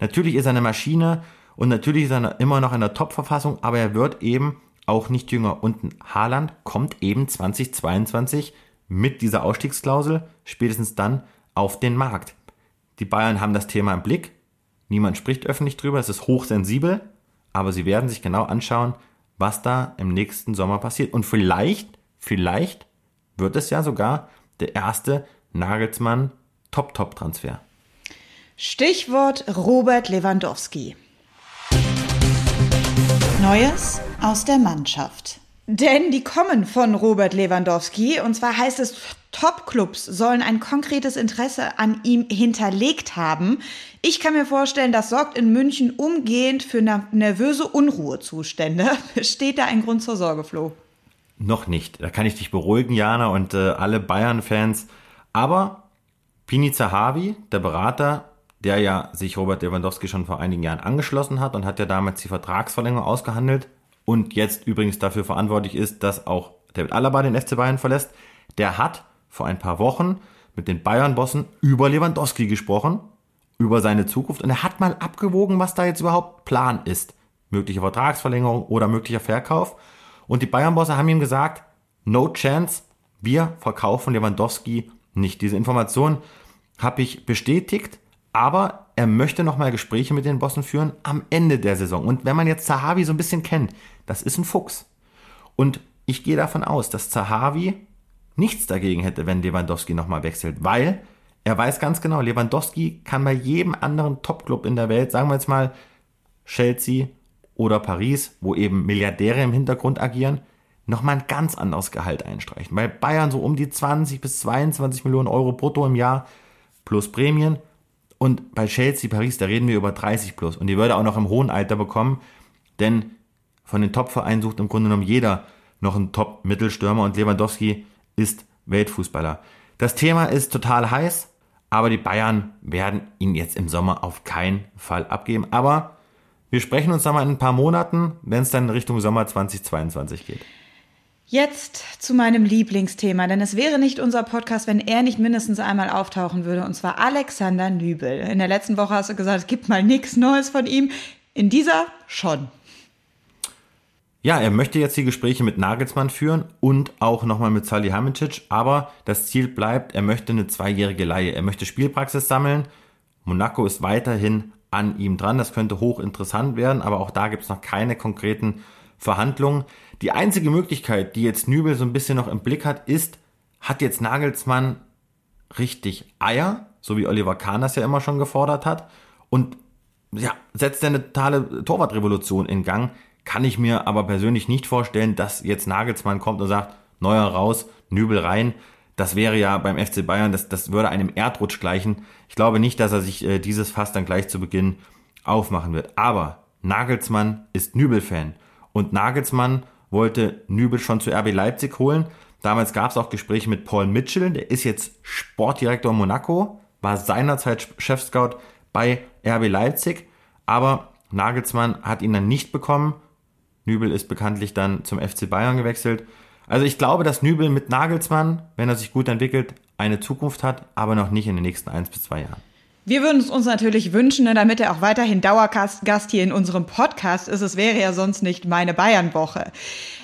Natürlich ist er eine Maschine und natürlich ist er immer noch in der Top-Verfassung, aber er wird eben auch nicht jünger. Und Haaland kommt eben 2022 mit dieser Ausstiegsklausel spätestens dann auf den Markt. Die Bayern haben das Thema im Blick. Niemand spricht öffentlich drüber. Es ist hochsensibel aber sie werden sich genau anschauen, was da im nächsten Sommer passiert. Und vielleicht, vielleicht wird es ja sogar der erste Nagelsmann Top-Top-Transfer. Stichwort Robert Lewandowski. Neues aus der Mannschaft. Denn die kommen von Robert Lewandowski. Und zwar heißt es, Top-Clubs sollen ein konkretes Interesse an ihm hinterlegt haben. Ich kann mir vorstellen, das sorgt in München umgehend für nervöse Unruhezustände. Besteht da ein Grund zur Sorge, Flo? Noch nicht. Da kann ich dich beruhigen, Jana, und äh, alle Bayern-Fans. Aber Pini Zahavi, der Berater, der ja sich Robert Lewandowski schon vor einigen Jahren angeschlossen hat und hat ja damals die Vertragsverlängerung ausgehandelt und jetzt übrigens dafür verantwortlich ist, dass auch David Alaba den FC Bayern verlässt, der hat vor ein paar Wochen mit den Bayern-Bossen über Lewandowski gesprochen, über seine Zukunft und er hat mal abgewogen, was da jetzt überhaupt Plan ist. Mögliche Vertragsverlängerung oder möglicher Verkauf. Und die Bayern-Bosse haben ihm gesagt, no chance, wir verkaufen Lewandowski nicht. Diese Information habe ich bestätigt, aber er möchte nochmal Gespräche mit den Bossen führen am Ende der Saison. Und wenn man jetzt Zahavi so ein bisschen kennt, das ist ein Fuchs. Und ich gehe davon aus, dass Zahavi nichts dagegen hätte, wenn Lewandowski nochmal wechselt, weil er weiß ganz genau, Lewandowski kann bei jedem anderen Topclub in der Welt, sagen wir jetzt mal Chelsea oder Paris, wo eben Milliardäre im Hintergrund agieren, nochmal ein ganz anderes Gehalt einstreichen. Bei Bayern so um die 20 bis 22 Millionen Euro brutto im Jahr plus Prämien. Und bei Chelsea, Paris, da reden wir über 30 plus. Und die würde auch noch im hohen Alter bekommen, denn von den Top-Vereinen sucht im Grunde genommen jeder noch einen Top-Mittelstürmer und Lewandowski ist Weltfußballer. Das Thema ist total heiß, aber die Bayern werden ihn jetzt im Sommer auf keinen Fall abgeben. Aber wir sprechen uns dann mal in ein paar Monaten, wenn es dann Richtung Sommer 2022 geht. Jetzt zu meinem Lieblingsthema, denn es wäre nicht unser Podcast, wenn er nicht mindestens einmal auftauchen würde, und zwar Alexander Nübel. In der letzten Woche hast du gesagt, es gibt mal nichts Neues von ihm. In dieser schon. Ja, er möchte jetzt die Gespräche mit Nagelsmann führen und auch nochmal mit Salihamidzic, aber das Ziel bleibt, er möchte eine zweijährige Leihe. Er möchte Spielpraxis sammeln. Monaco ist weiterhin an ihm dran. Das könnte hochinteressant werden, aber auch da gibt es noch keine konkreten Verhandlungen. Die einzige Möglichkeit, die jetzt Nübel so ein bisschen noch im Blick hat, ist, hat jetzt Nagelsmann richtig Eier, so wie Oliver Kahn das ja immer schon gefordert hat, und ja, setzt er eine totale Torwartrevolution in Gang, kann ich mir aber persönlich nicht vorstellen, dass jetzt Nagelsmann kommt und sagt, neuer raus, Nübel rein. Das wäre ja beim FC Bayern, das, das würde einem Erdrutsch gleichen. Ich glaube nicht, dass er sich äh, dieses Fass dann gleich zu Beginn aufmachen wird. Aber Nagelsmann ist Nübel-Fan. Und Nagelsmann wollte Nübel schon zu RB Leipzig holen. Damals gab es auch Gespräche mit Paul Mitchell, der ist jetzt Sportdirektor Monaco, war seinerzeit Chefscout bei RB Leipzig, aber Nagelsmann hat ihn dann nicht bekommen Nübel ist bekanntlich dann zum FC Bayern gewechselt. Also ich glaube, dass Nübel mit Nagelsmann, wenn er sich gut entwickelt, eine Zukunft hat, aber noch nicht in den nächsten eins bis zwei Jahren. Wir würden es uns natürlich wünschen, ne, damit er auch weiterhin Dauergast hier in unserem Podcast ist. Es wäre ja sonst nicht meine Bayern-Woche.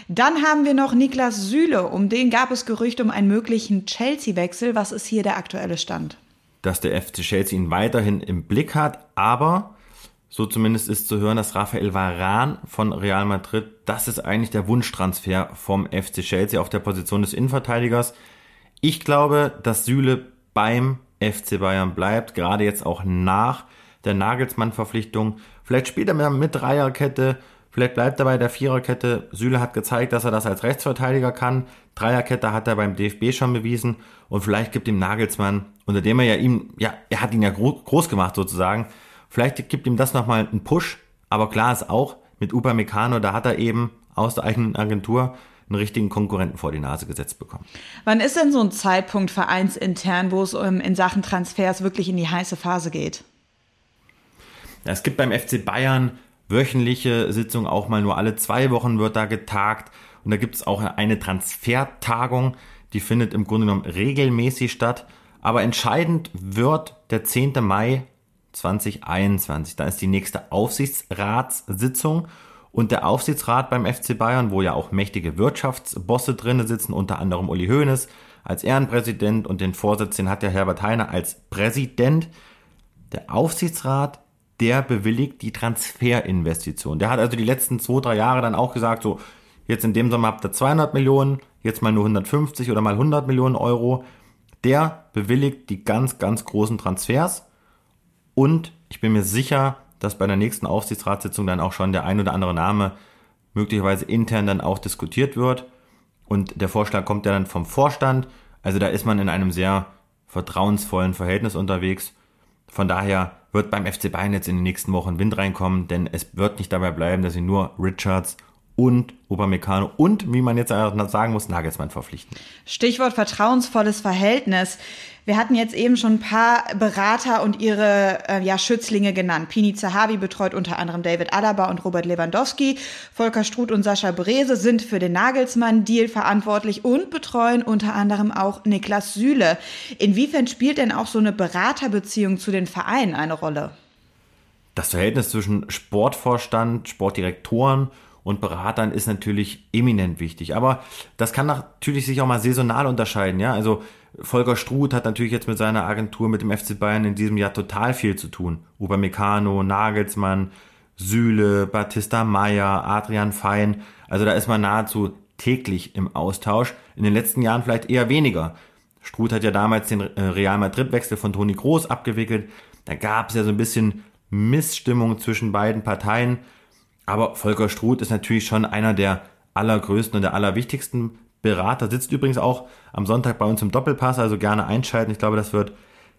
Dann haben wir noch Niklas Süle. Um den gab es Gerüchte um einen möglichen Chelsea-Wechsel. Was ist hier der aktuelle Stand? Dass der FC Chelsea ihn weiterhin im Blick hat, aber so zumindest ist zu hören, dass Rafael Varan von Real Madrid, das ist eigentlich der Wunschtransfer vom FC Chelsea auf der Position des Innenverteidigers. Ich glaube, dass Süle beim FC Bayern bleibt, gerade jetzt auch nach der Nagelsmann-Verpflichtung. Vielleicht spielt er mit Dreierkette, vielleicht bleibt er bei der Viererkette. Süle hat gezeigt, dass er das als Rechtsverteidiger kann. Dreierkette hat er beim DFB schon bewiesen und vielleicht gibt ihm Nagelsmann, unter dem er ja ihm, ja, er hat ihn ja groß gemacht sozusagen, Vielleicht gibt ihm das nochmal einen Push, aber klar ist auch, mit Upamecano, da hat er eben aus der eigenen Agentur einen richtigen Konkurrenten vor die Nase gesetzt bekommen. Wann ist denn so ein Zeitpunkt vereinsintern, wo es in Sachen Transfers wirklich in die heiße Phase geht? Ja, es gibt beim FC Bayern wöchentliche Sitzungen, auch mal nur alle zwei Wochen wird da getagt. Und da gibt es auch eine Transfertagung, die findet im Grunde genommen regelmäßig statt. Aber entscheidend wird der 10. Mai 2021. Da ist die nächste Aufsichtsratssitzung und der Aufsichtsrat beim FC Bayern, wo ja auch mächtige Wirtschaftsbosse drinne sitzen, unter anderem Uli Hoeneß als Ehrenpräsident und den Vorsitz, den hat der Herbert Heiner als Präsident. Der Aufsichtsrat, der bewilligt die Transferinvestition. Der hat also die letzten zwei, drei Jahre dann auch gesagt, so, jetzt in dem Sommer habt ihr 200 Millionen, jetzt mal nur 150 oder mal 100 Millionen Euro. Der bewilligt die ganz, ganz großen Transfers und ich bin mir sicher, dass bei der nächsten Aufsichtsratssitzung dann auch schon der ein oder andere Name möglicherweise intern dann auch diskutiert wird. Und der Vorschlag kommt ja dann vom Vorstand. Also da ist man in einem sehr vertrauensvollen Verhältnis unterwegs. Von daher wird beim FC Bayern jetzt in den nächsten Wochen Wind reinkommen, denn es wird nicht dabei bleiben, dass sie nur Richards und Upamecano und, wie man jetzt sagen muss, Nagelsmann verpflichten. Stichwort vertrauensvolles Verhältnis. Wir hatten jetzt eben schon ein paar Berater und ihre äh, ja, Schützlinge genannt. Pini Zahavi betreut unter anderem David Alaba und Robert Lewandowski. Volker Struth und Sascha Brese sind für den Nagelsmann-Deal verantwortlich und betreuen unter anderem auch Niklas Süle. Inwiefern spielt denn auch so eine Beraterbeziehung zu den Vereinen eine Rolle? Das Verhältnis zwischen Sportvorstand, Sportdirektoren und Beratern ist natürlich eminent wichtig. Aber das kann natürlich sich auch mal saisonal unterscheiden. Ja, also Volker Struth hat natürlich jetzt mit seiner Agentur mit dem FC Bayern in diesem Jahr total viel zu tun. Upamecano, Nagelsmann, Süle, Batista Meyer, Adrian Fein. Also da ist man nahezu täglich im Austausch. In den letzten Jahren vielleicht eher weniger. Struth hat ja damals den äh, Real Madrid-Wechsel von Toni Groß abgewickelt. Da gab es ja so ein bisschen Missstimmung zwischen beiden Parteien. Aber Volker Struth ist natürlich schon einer der allergrößten und der allerwichtigsten Berater. Sitzt übrigens auch am Sonntag bei uns im Doppelpass, also gerne einschalten. Ich glaube, das wird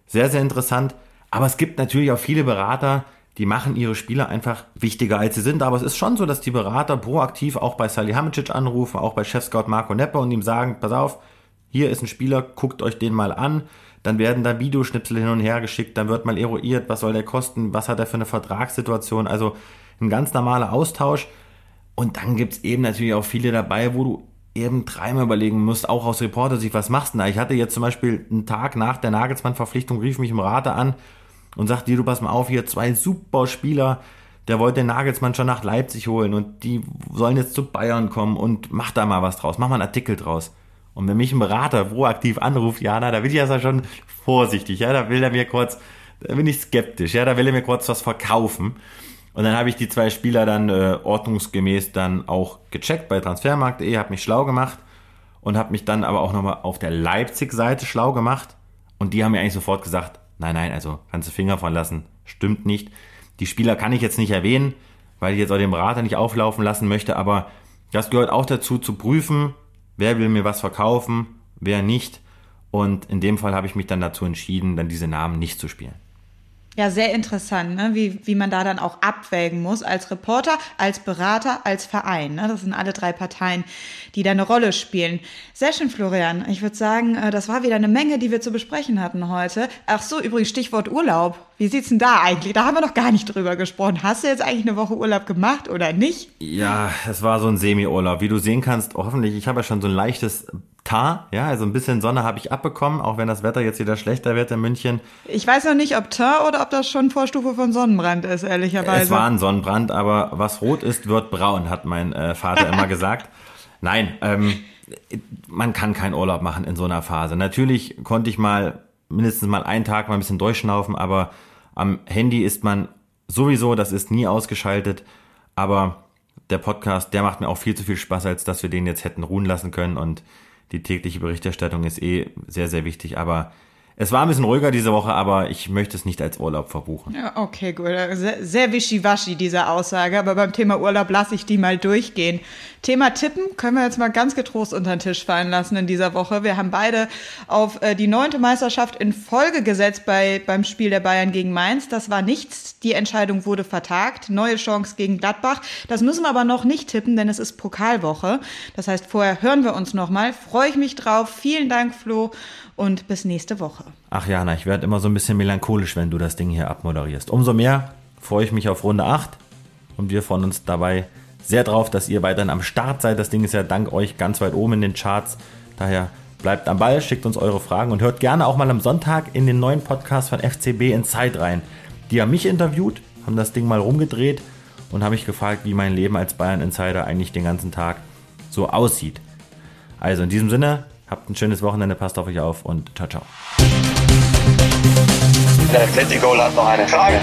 sehr, sehr interessant. Aber es gibt natürlich auch viele Berater, die machen ihre Spieler einfach wichtiger, als sie sind. Aber es ist schon so, dass die Berater proaktiv auch bei Salihamidzic anrufen, auch bei Chefscout Marco Neppe und ihm sagen, pass auf, hier ist ein Spieler, guckt euch den mal an. Dann werden da Videoschnipsel hin und her geschickt, dann wird mal eruiert, was soll der kosten, was hat er für eine Vertragssituation. Also ein ganz normaler Austausch. Und dann gibt es eben natürlich auch viele dabei, wo du eben dreimal überlegen musst, auch aus Reporter-Sicht, was machst du da? Ich hatte jetzt zum Beispiel einen Tag nach der Nagelsmann-Verpflichtung, rief mich im Rate an und sagte, du pass mal auf, hier zwei super Spieler, der wollte den Nagelsmann schon nach Leipzig holen und die sollen jetzt zu Bayern kommen und mach da mal was draus, mach mal einen Artikel draus. Und wenn mich ein Berater proaktiv anruft, ja, na, da bin ich ja schon vorsichtig, ja, da will er mir kurz, da bin ich skeptisch, ja, da will er mir kurz was verkaufen. Und dann habe ich die zwei Spieler dann äh, ordnungsgemäß dann auch gecheckt bei transfermarkt.de, habe mich schlau gemacht und habe mich dann aber auch nochmal auf der Leipzig-Seite schlau gemacht. Und die haben mir eigentlich sofort gesagt, nein, nein, also kannst du Finger von lassen, stimmt nicht. Die Spieler kann ich jetzt nicht erwähnen, weil ich jetzt auch den Berater nicht auflaufen lassen möchte, aber das gehört auch dazu zu prüfen, wer will mir was verkaufen, wer nicht. Und in dem Fall habe ich mich dann dazu entschieden, dann diese Namen nicht zu spielen. Ja, sehr interessant, ne? wie, wie man da dann auch abwägen muss als Reporter, als Berater, als Verein. Ne? Das sind alle drei Parteien, die da eine Rolle spielen. Sehr schön, Florian. Ich würde sagen, äh, das war wieder eine Menge, die wir zu besprechen hatten heute. Ach so, übrigens Stichwort Urlaub. Wie sieht's denn da eigentlich? Da haben wir noch gar nicht drüber gesprochen. Hast du jetzt eigentlich eine Woche Urlaub gemacht oder nicht? Ja, es war so ein Semi-Urlaub. Wie du sehen kannst, hoffentlich, ich habe ja schon so ein leichtes Tar, ja, also ein bisschen Sonne habe ich abbekommen, auch wenn das Wetter jetzt wieder schlechter wird in München. Ich weiß noch nicht, ob Tar oder ob das schon Vorstufe von Sonnenbrand ist, ehrlicherweise. Es war ein Sonnenbrand, aber was rot ist, wird braun, hat mein äh, Vater immer gesagt. Nein, ähm, man kann keinen Urlaub machen in so einer Phase. Natürlich konnte ich mal mindestens mal einen Tag mal ein bisschen durchschnaufen, aber am Handy ist man sowieso, das ist nie ausgeschaltet, aber der Podcast, der macht mir auch viel zu viel Spaß, als dass wir den jetzt hätten ruhen lassen können und die tägliche Berichterstattung ist eh sehr, sehr wichtig. Aber es war ein bisschen ruhiger diese Woche, aber ich möchte es nicht als Urlaub verbuchen. Ja, okay, gut. Sehr, sehr wischiwaschi, diese Aussage. Aber beim Thema Urlaub lasse ich die mal durchgehen. Thema Tippen können wir jetzt mal ganz getrost unter den Tisch fallen lassen in dieser Woche. Wir haben beide auf äh, die neunte Meisterschaft in Folge gesetzt bei, beim Spiel der Bayern gegen Mainz. Das war nichts. Die Entscheidung wurde vertagt. Neue Chance gegen Gladbach. Das müssen wir aber noch nicht tippen, denn es ist Pokalwoche. Das heißt, vorher hören wir uns nochmal. Freue ich mich drauf. Vielen Dank, Flo und bis nächste Woche. Ach Jana, ich werde immer so ein bisschen melancholisch, wenn du das Ding hier abmoderierst. Umso mehr freue ich mich auf Runde 8 und wir freuen uns dabei sehr drauf, dass ihr weiterhin am Start seid. Das Ding ist ja dank euch ganz weit oben in den Charts. Daher bleibt am Ball, schickt uns eure Fragen und hört gerne auch mal am Sonntag in den neuen Podcast von FCB Inside rein. Die haben mich interviewt, haben das Ding mal rumgedreht und haben mich gefragt, wie mein Leben als Bayern Insider eigentlich den ganzen Tag so aussieht. Also in diesem Sinne, Habt ein schönes Wochenende, passt auf euch auf und ciao, ciao. Der Atletico hat noch eine Frage.